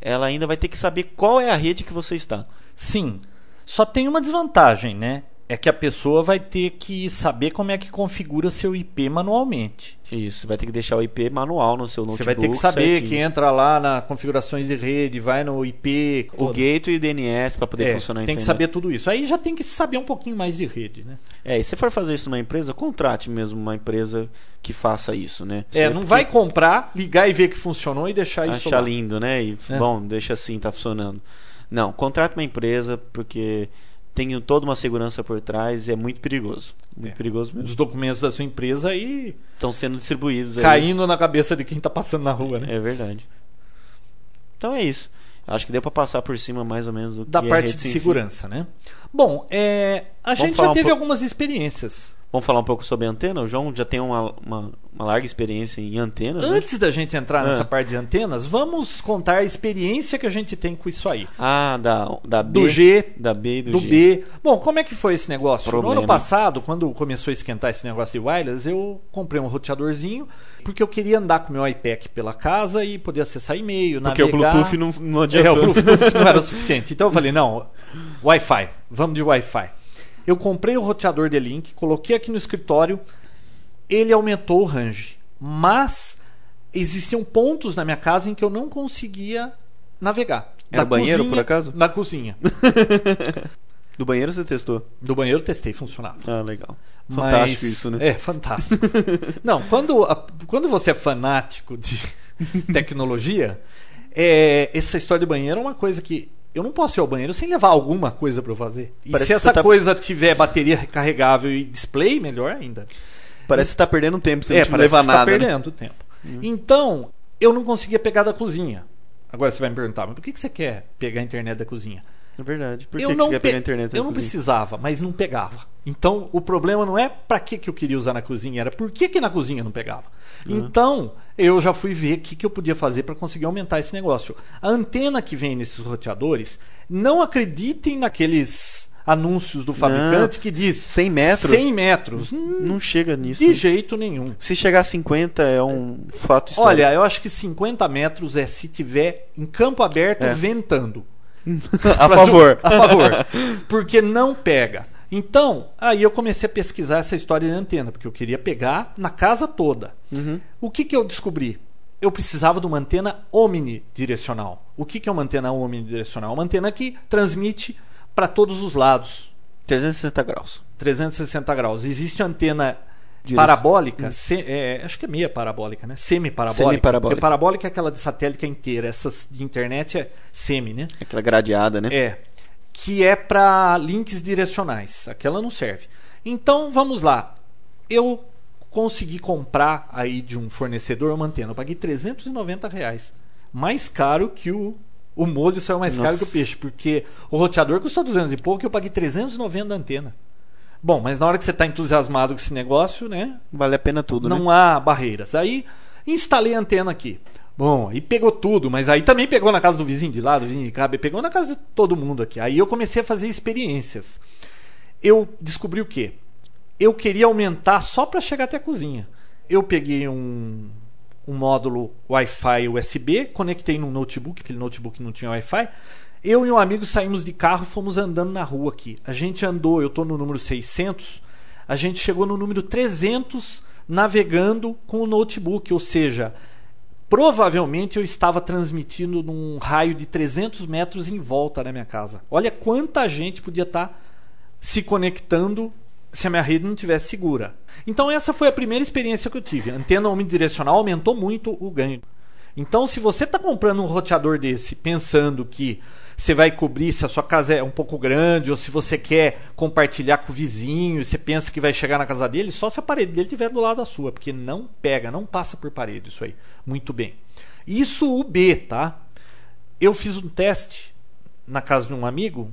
ela ainda vai ter que saber qual é a rede que você está. Sim. Só tem uma desvantagem, né? É que a pessoa vai ter que saber como é que configura seu IP manualmente. Isso, você vai ter que deixar o IP manual no seu notebook. Você vai ter que saber certinho. que entra lá na configurações de rede, vai no IP. o gateway e o DNS para poder É, funcionar tem que saber tudo isso. Aí já tem que saber um pouquinho mais de rede, né? É, e se for fazer isso numa empresa, contrate mesmo uma empresa que faça isso, né? É, não vai comprar, ligar e ver que funcionou e deixar isso achar lá. lindo, né? E É. bom, deixa assim, tá funcionando. Não, contrate uma empresa porque tem toda uma segurança por trás e é muito perigoso. Muito É. perigoso mesmo. Os documentos da sua empresa aí Estão sendo distribuídos aí. caindo na cabeça de quem tá passando na rua, né? É verdade. Então é isso. Acho que deu para passar por cima mais ou menos do Da que é parte rede de segurança, né? Bom, é, a gente falar já um teve pouco- algumas experiências. Vamos falar um pouco sobre antena? O João já tem uma, uma, uma larga experiência em antenas, né? Antes da gente entrar nessa Ah. parte de antenas, vamos contar a experiência que a gente tem com isso aí. Ah, da, da B. Do G, Da B e do, do G. B. Bom, como é que foi esse negócio? No Problema. ano passado, quando começou a esquentar esse negócio de wireless, eu comprei um roteadorzinho porque eu queria andar com meu iPad pela casa e poder acessar e-mail, Porque o navegar. Bluetooth não, não É, adiantou. o Bluetooth não era o suficiente. Então eu falei, não, Wi-Fi, vamos de Wi-Fi. Eu comprei o roteador de link, coloquei aqui no escritório, ele aumentou o range, mas existiam pontos na minha casa em que eu não conseguia navegar. Era Da banheiro, cozinha- por acaso? Na cozinha. Do banheiro você testou? Do banheiro eu testei, funcionava. Ah, legal. Mas- Fantástico isso, né? É, fantástico. Não, quando, a- quando você é fanático de tecnologia, é, essa história de banheiro é uma coisa que eu não posso ir ao banheiro sem levar alguma coisa para eu fazer. E Parece se essa tá- coisa tiver bateria recarregável e display, melhor ainda. Parece que você tá perdendo tempo, você é, não leva tá nada. né? perdendo tempo. Então, eu não conseguia pegar da cozinha. Agora você vai me perguntar, mas por que que você quer pegar a internet da cozinha? É verdade. Por eu que, que não você quer pe- pegar a internet? Eu não cozinha? precisava, mas não pegava. Então, o problema não é para que, que eu queria usar na cozinha, era por que, que na cozinha não pegava. Então, eu já fui ver o que, que eu podia fazer para conseguir aumentar esse negócio. A antena que vem nesses roteadores, não acreditem naqueles anúncios do fabricante que diz 100 metros? 100 metros. Não chega nisso. De jeito nenhum. Se chegar a 50 é um fato histórico. Olha, eu acho que 50 metros é se tiver em campo aberto É. ventando. a favor. A favor. Porque não pega. Então, aí eu comecei a pesquisar essa história de antena, porque eu queria pegar na casa toda. Uhum. O que, que eu descobri? Eu precisava de uma antena omnidirecional. O que, que é uma antena omnidirecional? Uma antena que transmite para todos os lados, 360 graus. 360 graus. Existe antena Parabólica, se- é, acho que é meia parabólica, né? Semi-parabólica. Semi-parabólica. Porque parabólica é aquela de satélite inteira. Essas de internet é semi, né? Aquela gradeada, né? É. Que é para links direcionais. Aquela não serve. Então, vamos lá. Eu consegui comprar aí de um fornecedor uma antena. Eu paguei 390 reais. Mais caro que o. O molho saiu mais caro Nossa. que o peixe. Porque o roteador custou 200 e pouco e eu paguei 390 da antena. Bom, mas na hora que você está entusiasmado com esse negócio, né? Vale a pena tudo, né? não há barreiras. Aí instalei a antena aqui. Bom, aí pegou tudo, mas aí também pegou na casa do vizinho de lá, do vizinho de cá, pegou na casa de todo mundo aqui. Aí eu comecei a fazer experiências. Eu descobri o quê? Eu queria aumentar só para chegar até a cozinha. Eu peguei um, um módulo Wi-Fi USB, conectei num notebook, aquele notebook não tinha Wi-Fi. Eu e um amigo saímos de carro, fomos andando na rua aqui. A gente andou, eu estou no número 600, a gente chegou no número 300 navegando com o notebook, ou seja, provavelmente eu estava transmitindo num raio de 300 metros em volta da minha casa. Olha quanta gente podia estar se conectando se a minha rede não tivesse segura. Então essa foi a primeira experiência que eu tive. A antena omnidirecional aumentou muito o ganho. Então se você está comprando um roteador desse pensando que você vai cobrir se a sua casa é um pouco grande ou se você quer compartilhar com o vizinho, você pensa que vai chegar na casa dele, só se a parede dele estiver do lado da sua, porque não pega, não passa por parede isso aí. Muito bem. Isso o B, tá? Eu fiz um teste na casa de um amigo.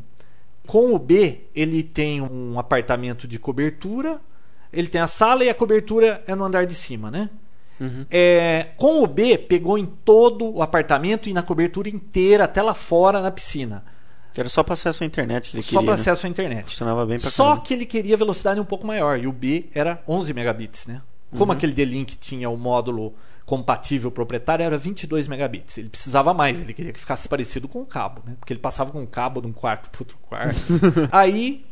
Com o B, ele tem um apartamento de cobertura, ele tem a sala e a cobertura é no andar de cima, né? É, com o B, pegou em todo o apartamento e na cobertura inteira, até lá fora na piscina. Era só para acesso à internet que ele Só queria. para né? acesso à internet. Funcionava bem pra Só caramba. que ele queria velocidade um pouco maior e o B era 11 megabits, né? Como Uhum. aquele D-Link tinha o módulo compatível proprietário era 22 megabits. Ele precisava mais, ele queria que ficasse parecido com o cabo, né? Porque ele passava com o cabo de um quarto para outro quarto. Aí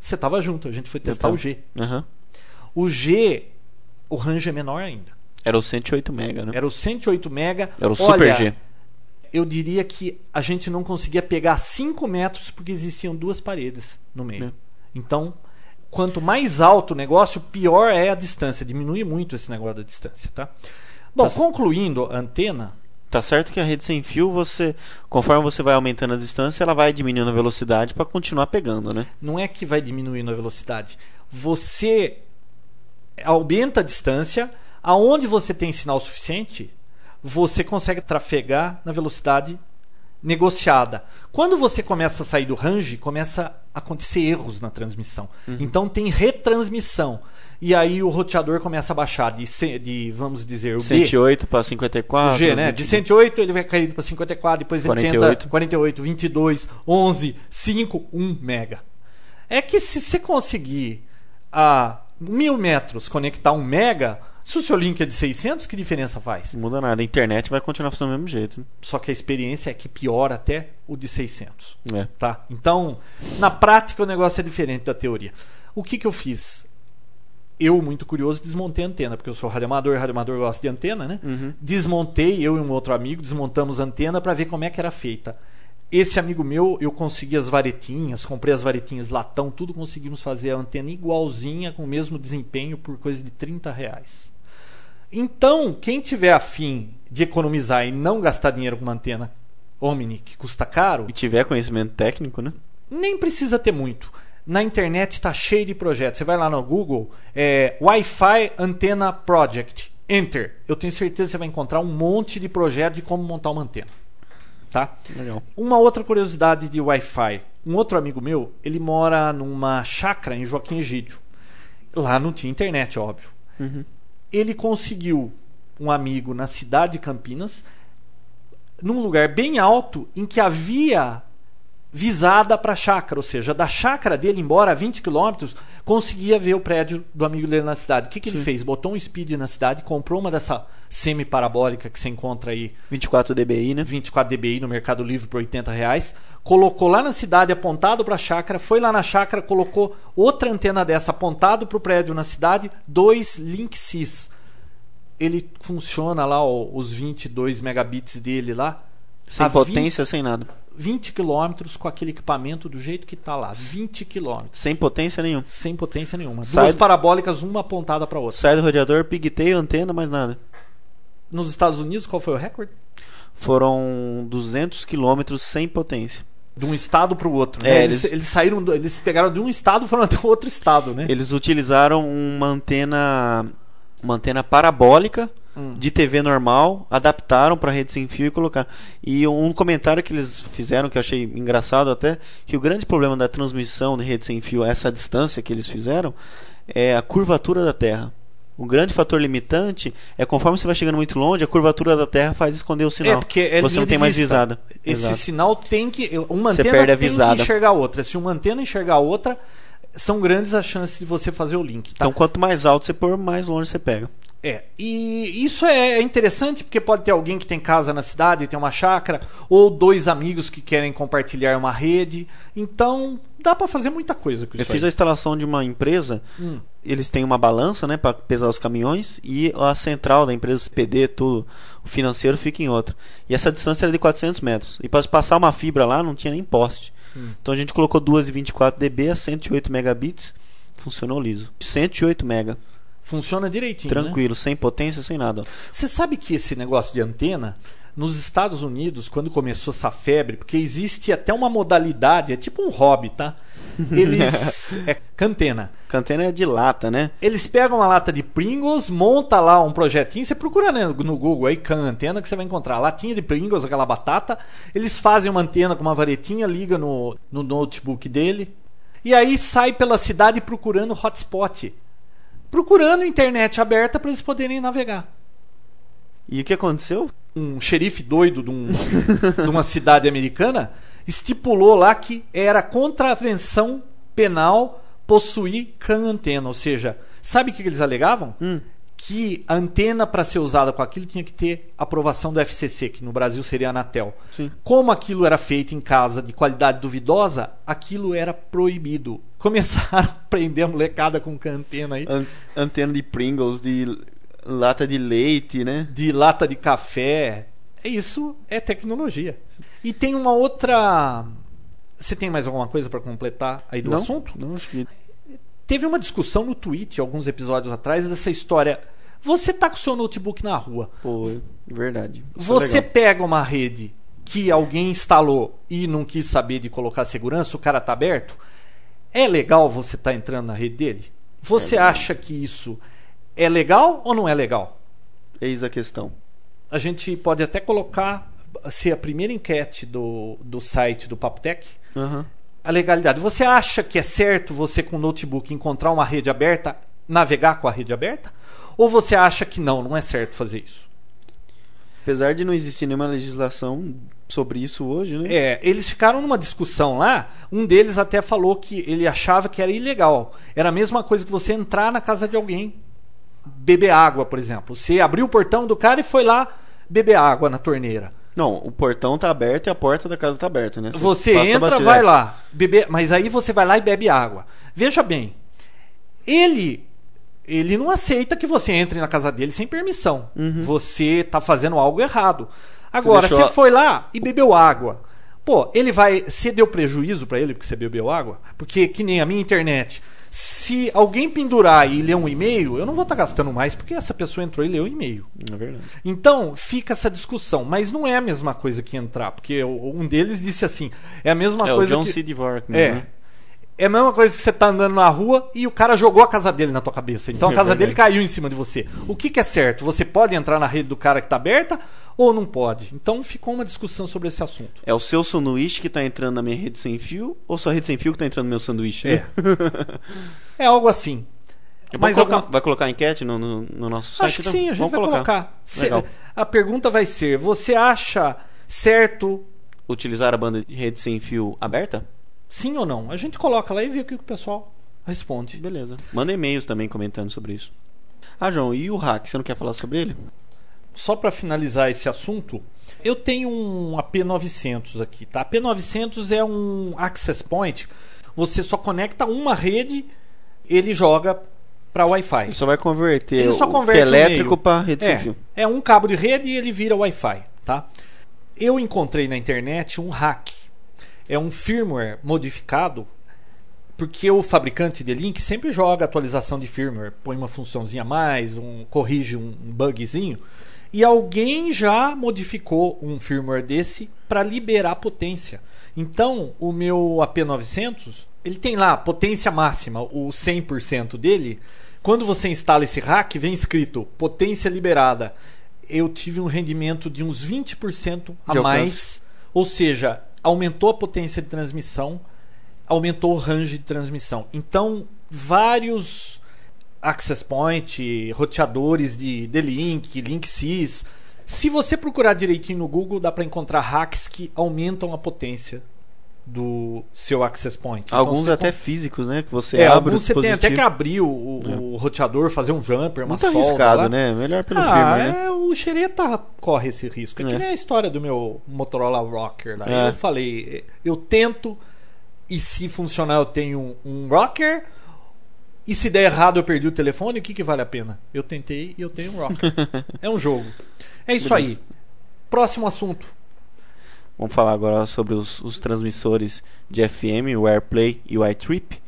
você tava junto, a gente foi testar o G. Uhum. O G, o range é menor ainda. Era o 108 mega, né? Era o 108 mega. Era o Super Olha, G. Eu diria que a gente não conseguia pegar 5 metros porque existiam duas paredes no meio. É. Então, quanto mais alto o negócio, pior é a distância. Diminui muito esse negócio da distância, tá? Bom, Tá- concluindo a antena, Tá certo que a rede sem fio, você, conforme você vai aumentando a distância, ela vai diminuindo a velocidade para continuar pegando, né? não é que vai diminuindo a velocidade. Você aumenta a distância, aonde você tem sinal suficiente, você consegue trafegar na velocidade negociada. Quando você começa a sair do range, começa a acontecer erros na transmissão. Então tem retransmissão. E aí o roteador começa a baixar de, de vamos dizer, o B, 108 para 54. o G, né? De 20. 108 ele vai caindo para 54, depois ele 48. tenta 48, 22, 11, 5, 1 mega. É que se você conseguir a mil metros conectar 1 mega, se o seu link é de 600, que diferença faz? Não muda nada. A internet vai continuar funcionando do mesmo jeito. né? Só que a experiência é que piora até o de 600. É. Tá? Então, na prática, o negócio é diferente da teoria. O que, que eu fiz? Eu, muito curioso, desmontei a antena, porque eu sou radioamador, radioamador gosta de antena, né? Desmontei, eu e um outro amigo, desmontamos a antena para ver como é que era feita. Esse amigo meu, eu consegui as varetinhas, comprei as varetinhas latão, tudo conseguimos fazer a antena igualzinha, com o mesmo desempenho, por coisa de 30 reais. Então, quem tiver afim de economizar e não gastar dinheiro com uma antena Omni, que custa caro, E tiver conhecimento técnico, né? nem precisa ter muito. Na internet está cheio de projetos. Você vai lá no Google, é, Wi-Fi Antenna Project, Enter. Eu tenho certeza que você vai encontrar um monte de projetos de como montar uma antena. Tá? Legal. Uma outra curiosidade de Wi-Fi. Um outro amigo meu, ele mora numa chácara em Joaquim Egídio. Lá não tinha internet, óbvio. Ele conseguiu um amigo na cidade de Campinas, num lugar bem alto, em que havia visada para a chácara, ou seja, da chácara dele embora a 20 quilômetros, conseguia ver o prédio do amigo dele na cidade. O que, que ele fez? Botou um speed na cidade, comprou uma dessa semi-parabólica que você encontra aí 24 dBi, né? 24 dBi no Mercado Livre por 80 reais, colocou lá na cidade apontado para a chácara, foi lá na chácara, colocou outra antena dessa apontado para o prédio na cidade, dois Linksys. Ele funciona lá ó, os 22 megabits dele lá. Sem potência, sem nada. 20 quilômetros com aquele equipamento do jeito que está lá. 20 quilômetros. Sem potência nenhuma. Sem potência nenhuma. Sai Duas do- parabólicas, uma apontada para outra. Sai do radiador, pigtail, antena, mais nada. Nos Estados Unidos, qual foi o recorde? Foram 200 quilômetros sem potência. De um estado para o outro. É, né? eles, eles- eles saíram, do- eles pegaram de um estado e foram até outro estado, né? Eles utilizaram uma antena, uma antena parabólica Hum. de TV normal, adaptaram para rede sem fio e colocaram. E um comentário que eles fizeram que eu achei engraçado até, que o grande problema da transmissão de rede sem fio, essa distância que eles fizeram, é a curvatura da Terra. O grande fator limitante é conforme você vai chegando muito longe, a curvatura da Terra faz esconder o sinal. É, porque é você não tem mais visada. Esse Exato. sinal tem que. Uma Você antena perde a tem visada. que enxergar a outra. Se uma antena enxergar a outra, são grandes as chances de você fazer o link. Tá? Então quanto mais alto você pôr, mais longe você pega. É, e isso é interessante porque pode ter alguém que tem casa na cidade, tem uma chácara, ou dois amigos que querem compartilhar uma rede. Então, dá pra fazer muita coisa com Eu isso. fiz aí. a instalação de uma empresa. Hum. Eles têm uma balança, né, para pesar os caminhões e a central da empresa CPD, tudo, o financeiro fica em outra. E essa distância era de 400 metros. E para passar uma fibra lá não tinha nem poste. Hum. Então a gente colocou duas de 24 dB a 108 megabits, funcionou liso. 108 mega, Funciona direitinho. né? tranquilo, sem potência, sem nada. Você sabe que esse negócio de antena, nos Estados Unidos, quando começou essa febre, porque existe até uma modalidade, é tipo um hobby, tá? Eles. é cantena. Cantena é de lata, né? Eles pegam uma lata de Pringles, monta lá um projetinho, você procura né, no Google aí, can antena, que você vai encontrar. Latinha de Pringles, aquela batata. Eles fazem uma antena com uma varetinha, liga no, no notebook dele. E aí sai pela cidade procurando hotspot. Procurando internet aberta para eles poderem navegar. E o que aconteceu? um xerife doido de, um- de uma cidade americana estipulou lá que era contravenção penal possuir can antena. Ou seja, sabe o que eles alegavam? Hum. que a antena para ser usada com aquilo tinha que ter aprovação do FCC, que no Brasil seria a Anatel. Sim. Como aquilo era feito em casa de qualidade duvidosa, aquilo era proibido. Começaram a prender a molecada com antena aí. An antena de Pringles, de lata de leite, né? De lata de café. Isso é tecnologia. E tem uma outra. Você tem mais alguma coisa para completar aí do não, assunto? Não, acho que Teve uma discussão no Twitch alguns episódios atrás dessa história. Você tá com o seu notebook na rua. Pô, verdade. Isso é Você legal. pega uma rede que alguém instalou e não quis saber de colocar segurança, o cara tá aberto. É legal você estar entrando na rede dele? Você acha que isso é legal ou não é legal? Eis a questão. A gente pode até colocar ser a primeira enquete do, do site do Papotec Aham. a legalidade. Você acha que é certo você com o notebook encontrar uma rede aberta, navegar com a rede aberta? Ou você acha que não, não é certo fazer isso? Apesar de não existir nenhuma legislação sobre isso hoje, né? É, eles ficaram numa discussão lá. Um deles até falou que ele achava que era ilegal. Era a mesma coisa que você entrar na casa de alguém, beber água, por exemplo. Você abriu o portão do cara e foi lá beber água na torneira. Não, o portão tá aberto e a porta da casa tá aberta, né? Você a entra, vai lá, beber, mas aí você vai lá e bebe água. Veja bem, ele ele não aceita que você entre na casa dele sem permissão. Você tá fazendo algo errado. Agora, deixou você foi lá e bebeu água. Pô, ele vai. Você deu prejuízo pra ele porque você bebeu água? Porque, que nem a minha internet. Se alguém pendurar e ler um e-mail, eu não vou estar gastando mais porque essa pessoa entrou e leu o e-mail. É verdade. Então, fica essa discussão. Mas não é a mesma coisa que entrar. Porque o- um deles disse assim: é a mesma É o coisa John que. C. Dvorak, É. né? É a mesma coisa que você tá andando na rua e o cara jogou a casa dele na tua cabeça. Então a É casa verdade. dele caiu em cima de você. O que, que é certo? Você pode entrar na rede do cara que tá aberta ou não pode? Então ficou uma discussão sobre esse assunto. É o seu sanduíche que tá entrando na minha rede sem fio ou sua rede sem fio que tá entrando no meu sanduíche? É. É algo assim. Vai Mas colocar, alguma- vai colocar enquete no, no, no nosso site? Acho que então? sim, a gente Vamos vai colocar. Legal. a pergunta vai ser: você acha certo Utilizar a banda de rede sem fio aberta? Sim ou não? A gente coloca lá e vê o que o pessoal responde. Beleza. Manda e-mails também comentando sobre isso. Ah, João, e o hack? Você não quer falar sobre ele? Só para finalizar esse assunto, eu tenho um AP900 aqui, tá? AP900 é um access point. Você só conecta uma rede, ele joga para Wi-Fi. Ele só vai converter Ele só o converte é o elétrico para rede É, fio. é um cabo de rede e ele vira Wi-Fi, tá? Eu encontrei na internet um hack. É um firmware modificado porque o fabricante de link sempre joga atualização de firmware, põe uma funçãozinha a mais, um, corrige um bugzinho. E alguém já modificou um firmware desse para liberar potência. Então, o meu AP900, ele tem lá potência máxima, o 100% dele. Quando você instala esse hack, vem escrito potência liberada. Eu tive um rendimento de uns 20% a De alcance. mais, ou seja, aumentou a potência de transmissão, aumentou o range de transmissão. Então, vários access point, roteadores de D-Link, Link-Sys. Se você procurar direitinho no Google, dá para encontrar hacks que aumentam a potência do seu access point. Então, Alguns você até com- físicos, né? Que você é, abre alguns você tem até que dispositivo. abrir o, o- o roteador, fazer um jumper, uma Muito solda arriscado, lá. né? Melhor pelo ah, firmware, né? é, o Xereta corre esse risco. É, que É. nem a história do meu Motorola Rocker lá. É. Eu falei, eu tento e se funcionar eu tenho um, um Rocker e se der errado eu perdi o telefone, o que, que vale a pena? Eu tentei e eu tenho um Rocker. é um jogo. É isso Beleza. aí. Próximo assunto. Vamos falar agora sobre os, os transmissores de FM, o AirPlay e o iTrip.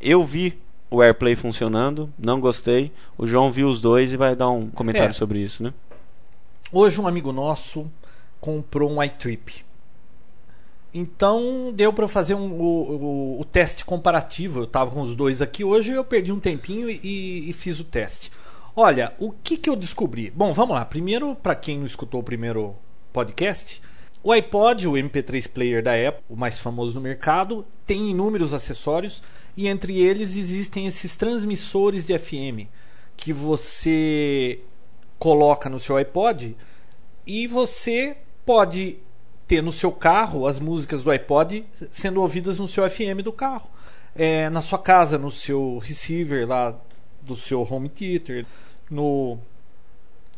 Eu vi o AirPlay funcionando, não gostei. O João viu os dois e vai dar um comentário É. sobre isso, né? Hoje um amigo nosso comprou um iTrip. Então deu para fazer um- o, o- o teste comparativo. Eu estava com os dois aqui hoje, eu perdi um tempinho e, e fiz o teste. Olha, o que, que eu descobri? Bom, vamos lá. Primeiro, para quem não escutou o primeiro podcast, o iPod, o MP3 player da Apple, o mais famoso no mercado, tem inúmeros acessórios e entre eles existem esses transmissores de FM que você coloca no seu iPod e você pode ter no seu carro as músicas do iPod sendo ouvidas no seu FM do carro. É, na sua casa, no seu receiver lá do seu home theater, no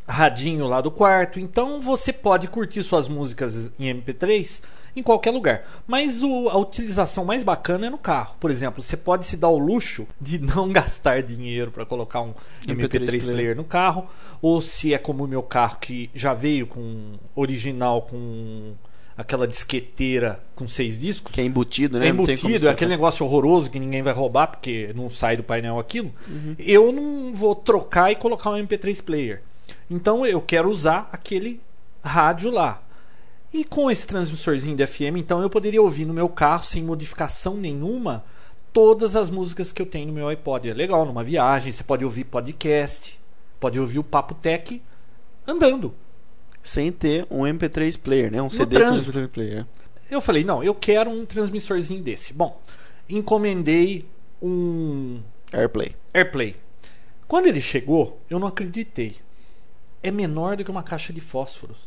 radinho lá do quarto. Então você pode curtir suas músicas em MP3 em qualquer lugar. Mas o, a utilização mais bacana é no carro. Por exemplo, você pode se dar o luxo de não gastar dinheiro para colocar um MP3, MP3 player. player no carro, ou se é como o meu carro que já veio com original com aquela disqueteira com seis discos. Que é embutido, né? É embutido, é aquele negócio horroroso que ninguém vai roubar porque não sai do painel aquilo. Uhum. Eu não vou trocar e colocar um MP3 player. Então eu quero usar aquele rádio lá. E com esse transmissorzinho de FM, então eu poderia ouvir no meu carro sem modificação nenhuma todas as músicas que eu tenho no meu iPod. É legal, numa viagem, você pode ouvir podcast, pode ouvir o Papo Tech andando. Sem ter um MP3 player, né? Um no CD trânsito. com MP3 player. Eu falei, não, eu quero um transmissorzinho desse. Bom, encomendei um AirPlay. AirPlay. Quando ele chegou, eu não acreditei é menor do que uma caixa de fósforos.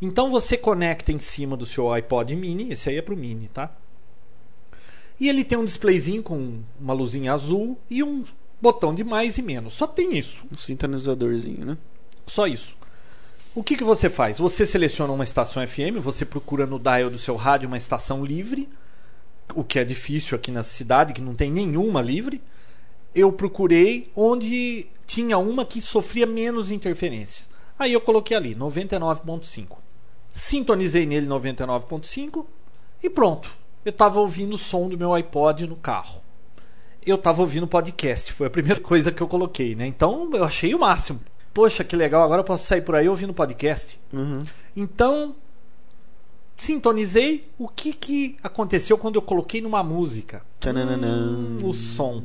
Então você conecta em cima do seu iPod mini, esse aí é para o mini, tá? E ele tem um displayzinho com uma luzinha azul e um botão de mais e menos. Só tem isso. Um sintonizadorzinho, né? Só isso. O que, que você faz? Você seleciona uma estação FM, você procura no dial do seu rádio uma estação livre, o que é difícil aqui na cidade, que não tem nenhuma livre. Eu procurei onde tinha uma que sofria menos interferência. Aí eu coloquei ali 99.5. Sintonizei nele 99.5 e pronto. Eu estava ouvindo o som do meu iPod no carro. Eu estava ouvindo podcast, foi a primeira coisa que eu coloquei, né? Então eu achei o máximo. Poxa, que legal, agora eu posso sair por aí ouvindo podcast. Uhum. Então, sintonizei. O que, que aconteceu quando eu coloquei numa música? Hum, o som.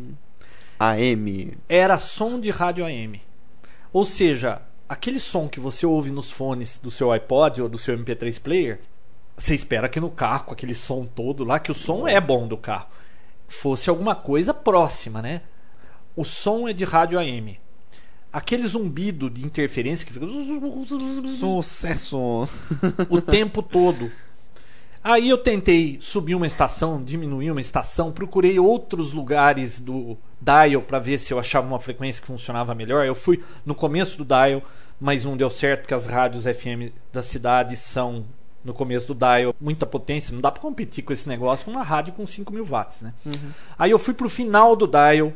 AM. Era som de rádio AM. Ou seja, aquele som que você ouve nos fones do seu iPod ou do seu MP3 player, você espera que no carro, com aquele som todo lá, que o som é bom do carro, fosse alguma coisa próxima, né? O som é de rádio AM. Aquele zumbido de interferência que fica. Sucesso! o tempo todo. Aí eu tentei subir uma estação, diminuir uma estação, procurei outros lugares do dial para ver se eu achava uma frequência que funcionava melhor. Eu fui no começo do dial, mas não deu certo porque as rádios FM da cidade são no começo do dial muita potência, não dá para competir com esse negócio com uma rádio com 5 mil watts, né? Uhum. Aí eu fui pro final do dial,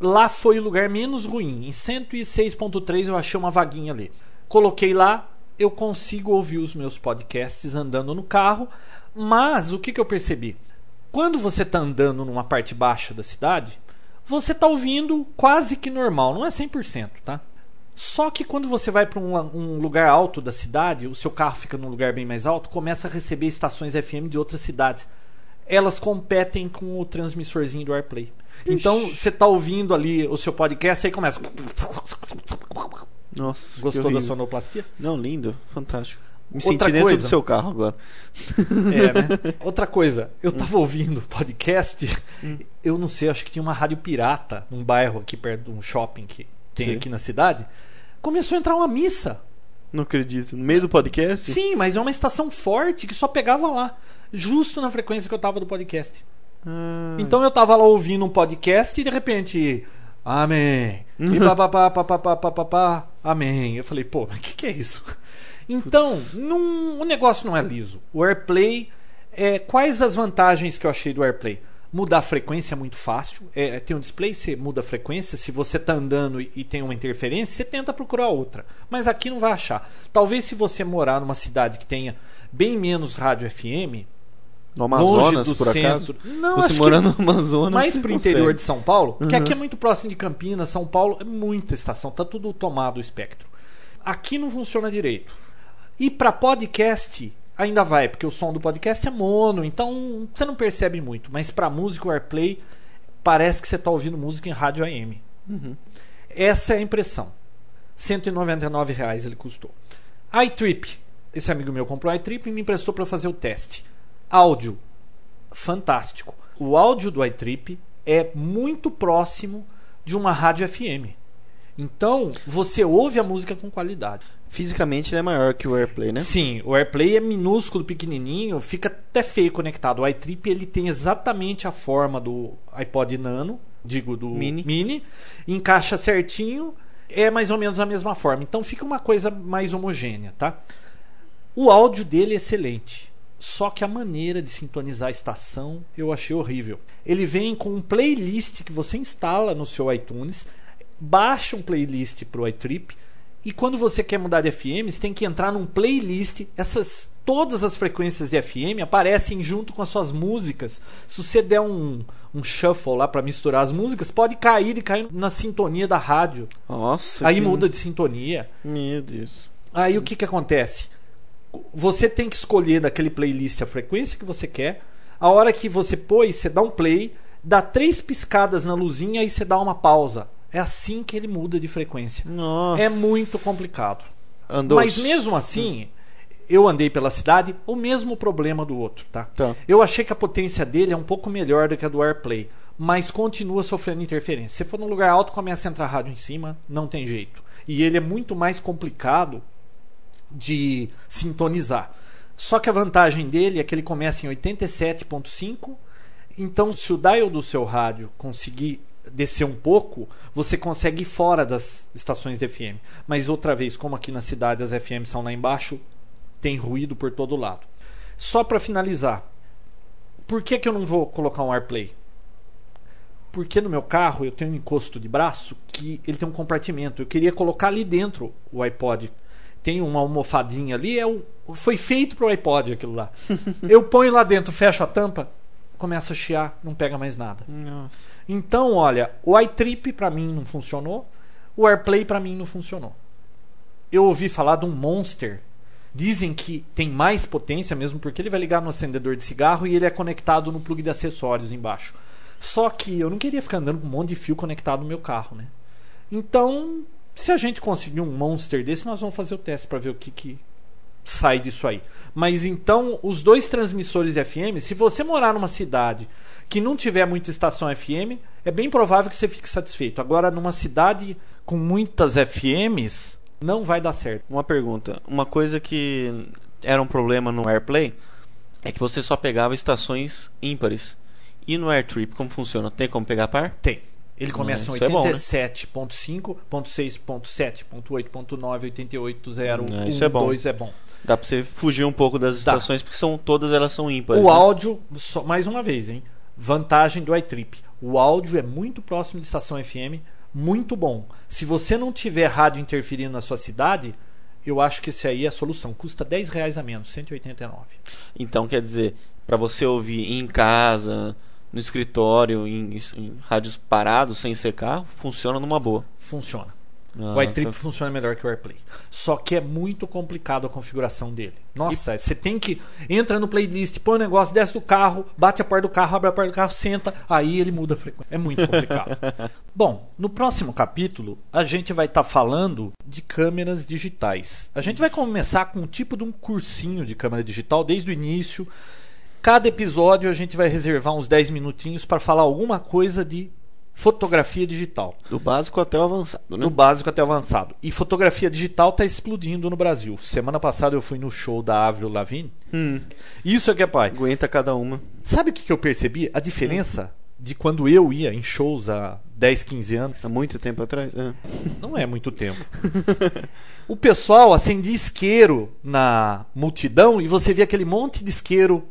lá foi o lugar menos ruim, em 106.3 eu achei uma vaguinha ali. Coloquei lá, eu consigo ouvir os meus podcasts andando no carro. Mas o que, que eu percebi? Quando você está andando numa parte baixa da cidade, você está ouvindo quase que normal, não é 100%, tá? Só que quando você vai para um, um, lugar alto da cidade, o seu carro fica num lugar bem mais alto, começa a receber estações FM de outras cidades. Elas competem com o transmissorzinho do AirPlay. Ixi. Então você está ouvindo ali o seu podcast e aí começa. Nossa. Gostou da sonoplastia? Não, lindo, fantástico. Me Outra senti coisa. do seu carro agora. É, né? Outra coisa, eu tava ouvindo podcast, hum. eu não sei, acho que tinha uma rádio pirata num bairro aqui perto de um shopping que tem Sim. aqui na cidade. Começou a entrar uma missa. Não acredito. No meio do podcast? Sim, mas é uma estação forte que só pegava lá. Justo na frequência que eu tava do podcast. Ah. Então eu tava lá ouvindo um podcast e de repente. Amém. E papapá, papapá, papapá, amém. Eu falei, pô, mas o que, que é isso? Então, num, o negócio não é liso. O AirPlay, é, quais as vantagens que eu achei do AirPlay? Mudar a frequência é muito fácil. É, tem um display, você muda a frequência. Se você está andando e, e, tem uma interferência, você tenta procurar outra. Mas aqui não vai achar. Talvez se você morar numa cidade que tenha bem menos rádio FM, no Amazonas, por centro. acaso? Não, você mora no Amazonas. Mais pro interior de São Paulo, uhum. que aqui é muito próximo de Campinas, São Paulo, é muita estação, tá tudo tomado o espectro. Aqui não funciona direito. E para podcast ainda vai, porque o som do podcast é mono, então você não percebe muito. Mas para música, o AirPlay parece que você está ouvindo música em rádio AM. Uhum. Essa é a impressão. 199 reais ele custou. iTrip. Esse amigo meu comprou o iTrip e me emprestou para fazer o teste. Áudio. Fantástico. O áudio do iTrip é muito próximo de uma rádio FM. Então, você ouve a música com qualidade. Fisicamente ele é maior que o AirPlay, né? Sim, o AirPlay é minúsculo, pequenininho, fica até feio conectado. O iTrip ele tem exatamente a forma do iPod Nano, digo do Mini, Mini encaixa certinho é mais ou menos a mesma forma. Então fica uma coisa mais homogênea, tá? O áudio dele é excelente. Só que a maneira de sintonizar a estação eu achei horrível. Ele vem com um playlist que você instala no seu iTunes, baixa um playlist para o iTrip e quando você quer mudar de FM, você tem que entrar num playlist. Essas todas as frequências de FM aparecem junto com as suas músicas. Se você der um, um shuffle lá para misturar as músicas, pode cair e cair na sintonia da rádio. Nossa. Aí muda de sintonia. Meu Deus. Aí o que, que acontece? Você tem que escolher daquele playlist a frequência que você quer. A hora que você pôs, você dá um play, dá três piscadas na luzinha e você dá uma pausa. É assim que ele muda de frequência. Nossa. É muito complicado. Andou. Mas mesmo assim, eu andei pela cidade, o mesmo problema do outro, tá? Tá. Eu achei que a potência dele é um pouco melhor do que a do AirPlay, mas continua sofrendo interferência. Se for num lugar alto, começa a entrar rádio em cima, não tem jeito. E ele é muito mais complicado de sintonizar. Só que a vantagem dele é que ele começa em 87.5, então se o dial do seu rádio conseguir descer um pouco, você consegue ir fora das estações de FM. Mas outra vez, como aqui na cidade as FM são lá embaixo, tem ruído por todo lado. Só para finalizar, por que, que eu não vou colocar um AirPlay? Porque no meu carro eu tenho um encosto de braço que ele tem um compartimento. Eu queria colocar ali dentro o iPod. Tem uma almofadinha ali, é o, foi feito para o iPod aquilo lá. eu ponho lá dentro, fecho a tampa, começa a chiar, não pega mais nada. Nossa. Então, olha, o iTrip para mim não funcionou, o AirPlay para mim não funcionou. Eu ouvi falar de um Monster. Dizem que tem mais potência mesmo porque ele vai ligar no acendedor de cigarro e ele é conectado no plug de acessórios embaixo. Só que eu não queria ficar andando com um monte de fio conectado no meu carro, né? Então, se a gente conseguir um Monster desse, nós vamos fazer o teste para ver o que, que sai disso aí. Mas então, os dois transmissores de FM, se você morar numa cidade que não tiver muita estação FM, é bem provável que você fique satisfeito. Agora, numa cidade com muitas FMs, não vai dar certo. Uma pergunta. Uma coisa que era um problema no AirPlay é que você só pegava estações ímpares. E no AirTrip, como funciona? Tem como pegar par? Tem. Ele começa em isso é bom, né? 87.5, ponto 6, ponto 7, ponto 8, ponto 9, 88, 0, É, 1, isso é bom. 2 é bom. Dá pra você fugir um pouco das Dá. estações, porque são, todas elas são ímpares. O né? áudio, só, mais uma vez, hein? Vantagem do iTrip. O áudio é muito próximo de estação FM, muito bom. Se você não tiver rádio interferindo na sua cidade, eu acho que esse aí é a solução. Custa 10 reais a menos, 189. Então, quer dizer, pra você ouvir em casa, no escritório, em, em rádios parados, sem ser carro, funciona numa boa. Funciona. Ah, o iTrip então- funciona melhor que o AirPlay. Só que é muito complicado a configuração dele. Nossa, você tem que. Entra no playlist, põe o negócio, desce do carro, bate a porta do carro, abre a porta do carro, senta, aí ele muda a frequência. É muito complicado. Bom, no próximo capítulo, a gente vai estar falando de câmeras digitais. A gente vai começar com um tipo de um cursinho de câmera digital desde o início. Cada episódio a gente vai reservar uns 10 minutinhos para falar alguma coisa de fotografia digital. Do básico até o avançado, né? Do básico até o avançado. E fotografia digital está explodindo no Brasil. Semana passada eu fui no show da Avril Lavigne. Hum, Isso é que é pai. aguenta cada uma. Sabe o que que eu percebi? A diferença de quando eu ia em shows há 10, 15 anos. Há muito tempo atrás. É. Não é muito tempo. O pessoal acendia isqueiro na multidão e você via aquele monte de isqueiro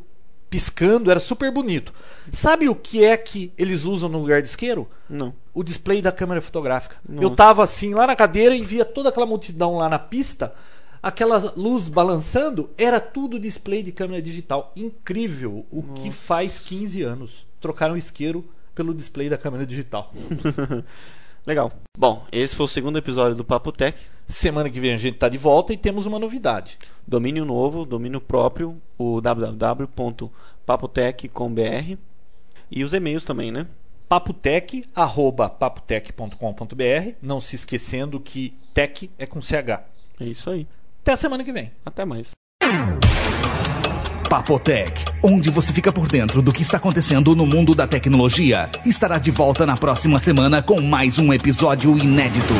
piscando, era super bonito. Sabe o que é que eles usam no lugar de isqueiro? Não. o display da câmera fotográfica. Nossa. Eu tava assim lá na cadeira e via toda aquela multidão lá na pista, aquela luz balançando, era tudo display de câmera digital. Incrível o que faz 15 anos. Trocaram o isqueiro pelo display da câmera digital. Legal. Bom, esse foi o segundo episódio do Papo Tech. Semana que vem a gente tá de volta e temos uma novidade. Domínio novo, domínio próprio, o www.papotech.com.br e os e-mails também, né? papotec, arroba papotec.com.br. Não se esquecendo que tech é com CH. É isso aí. Até semana que vem. Até mais. Papotec, onde você fica por dentro do que está acontecendo no mundo da tecnologia, estará de volta na próxima semana com mais um episódio inédito.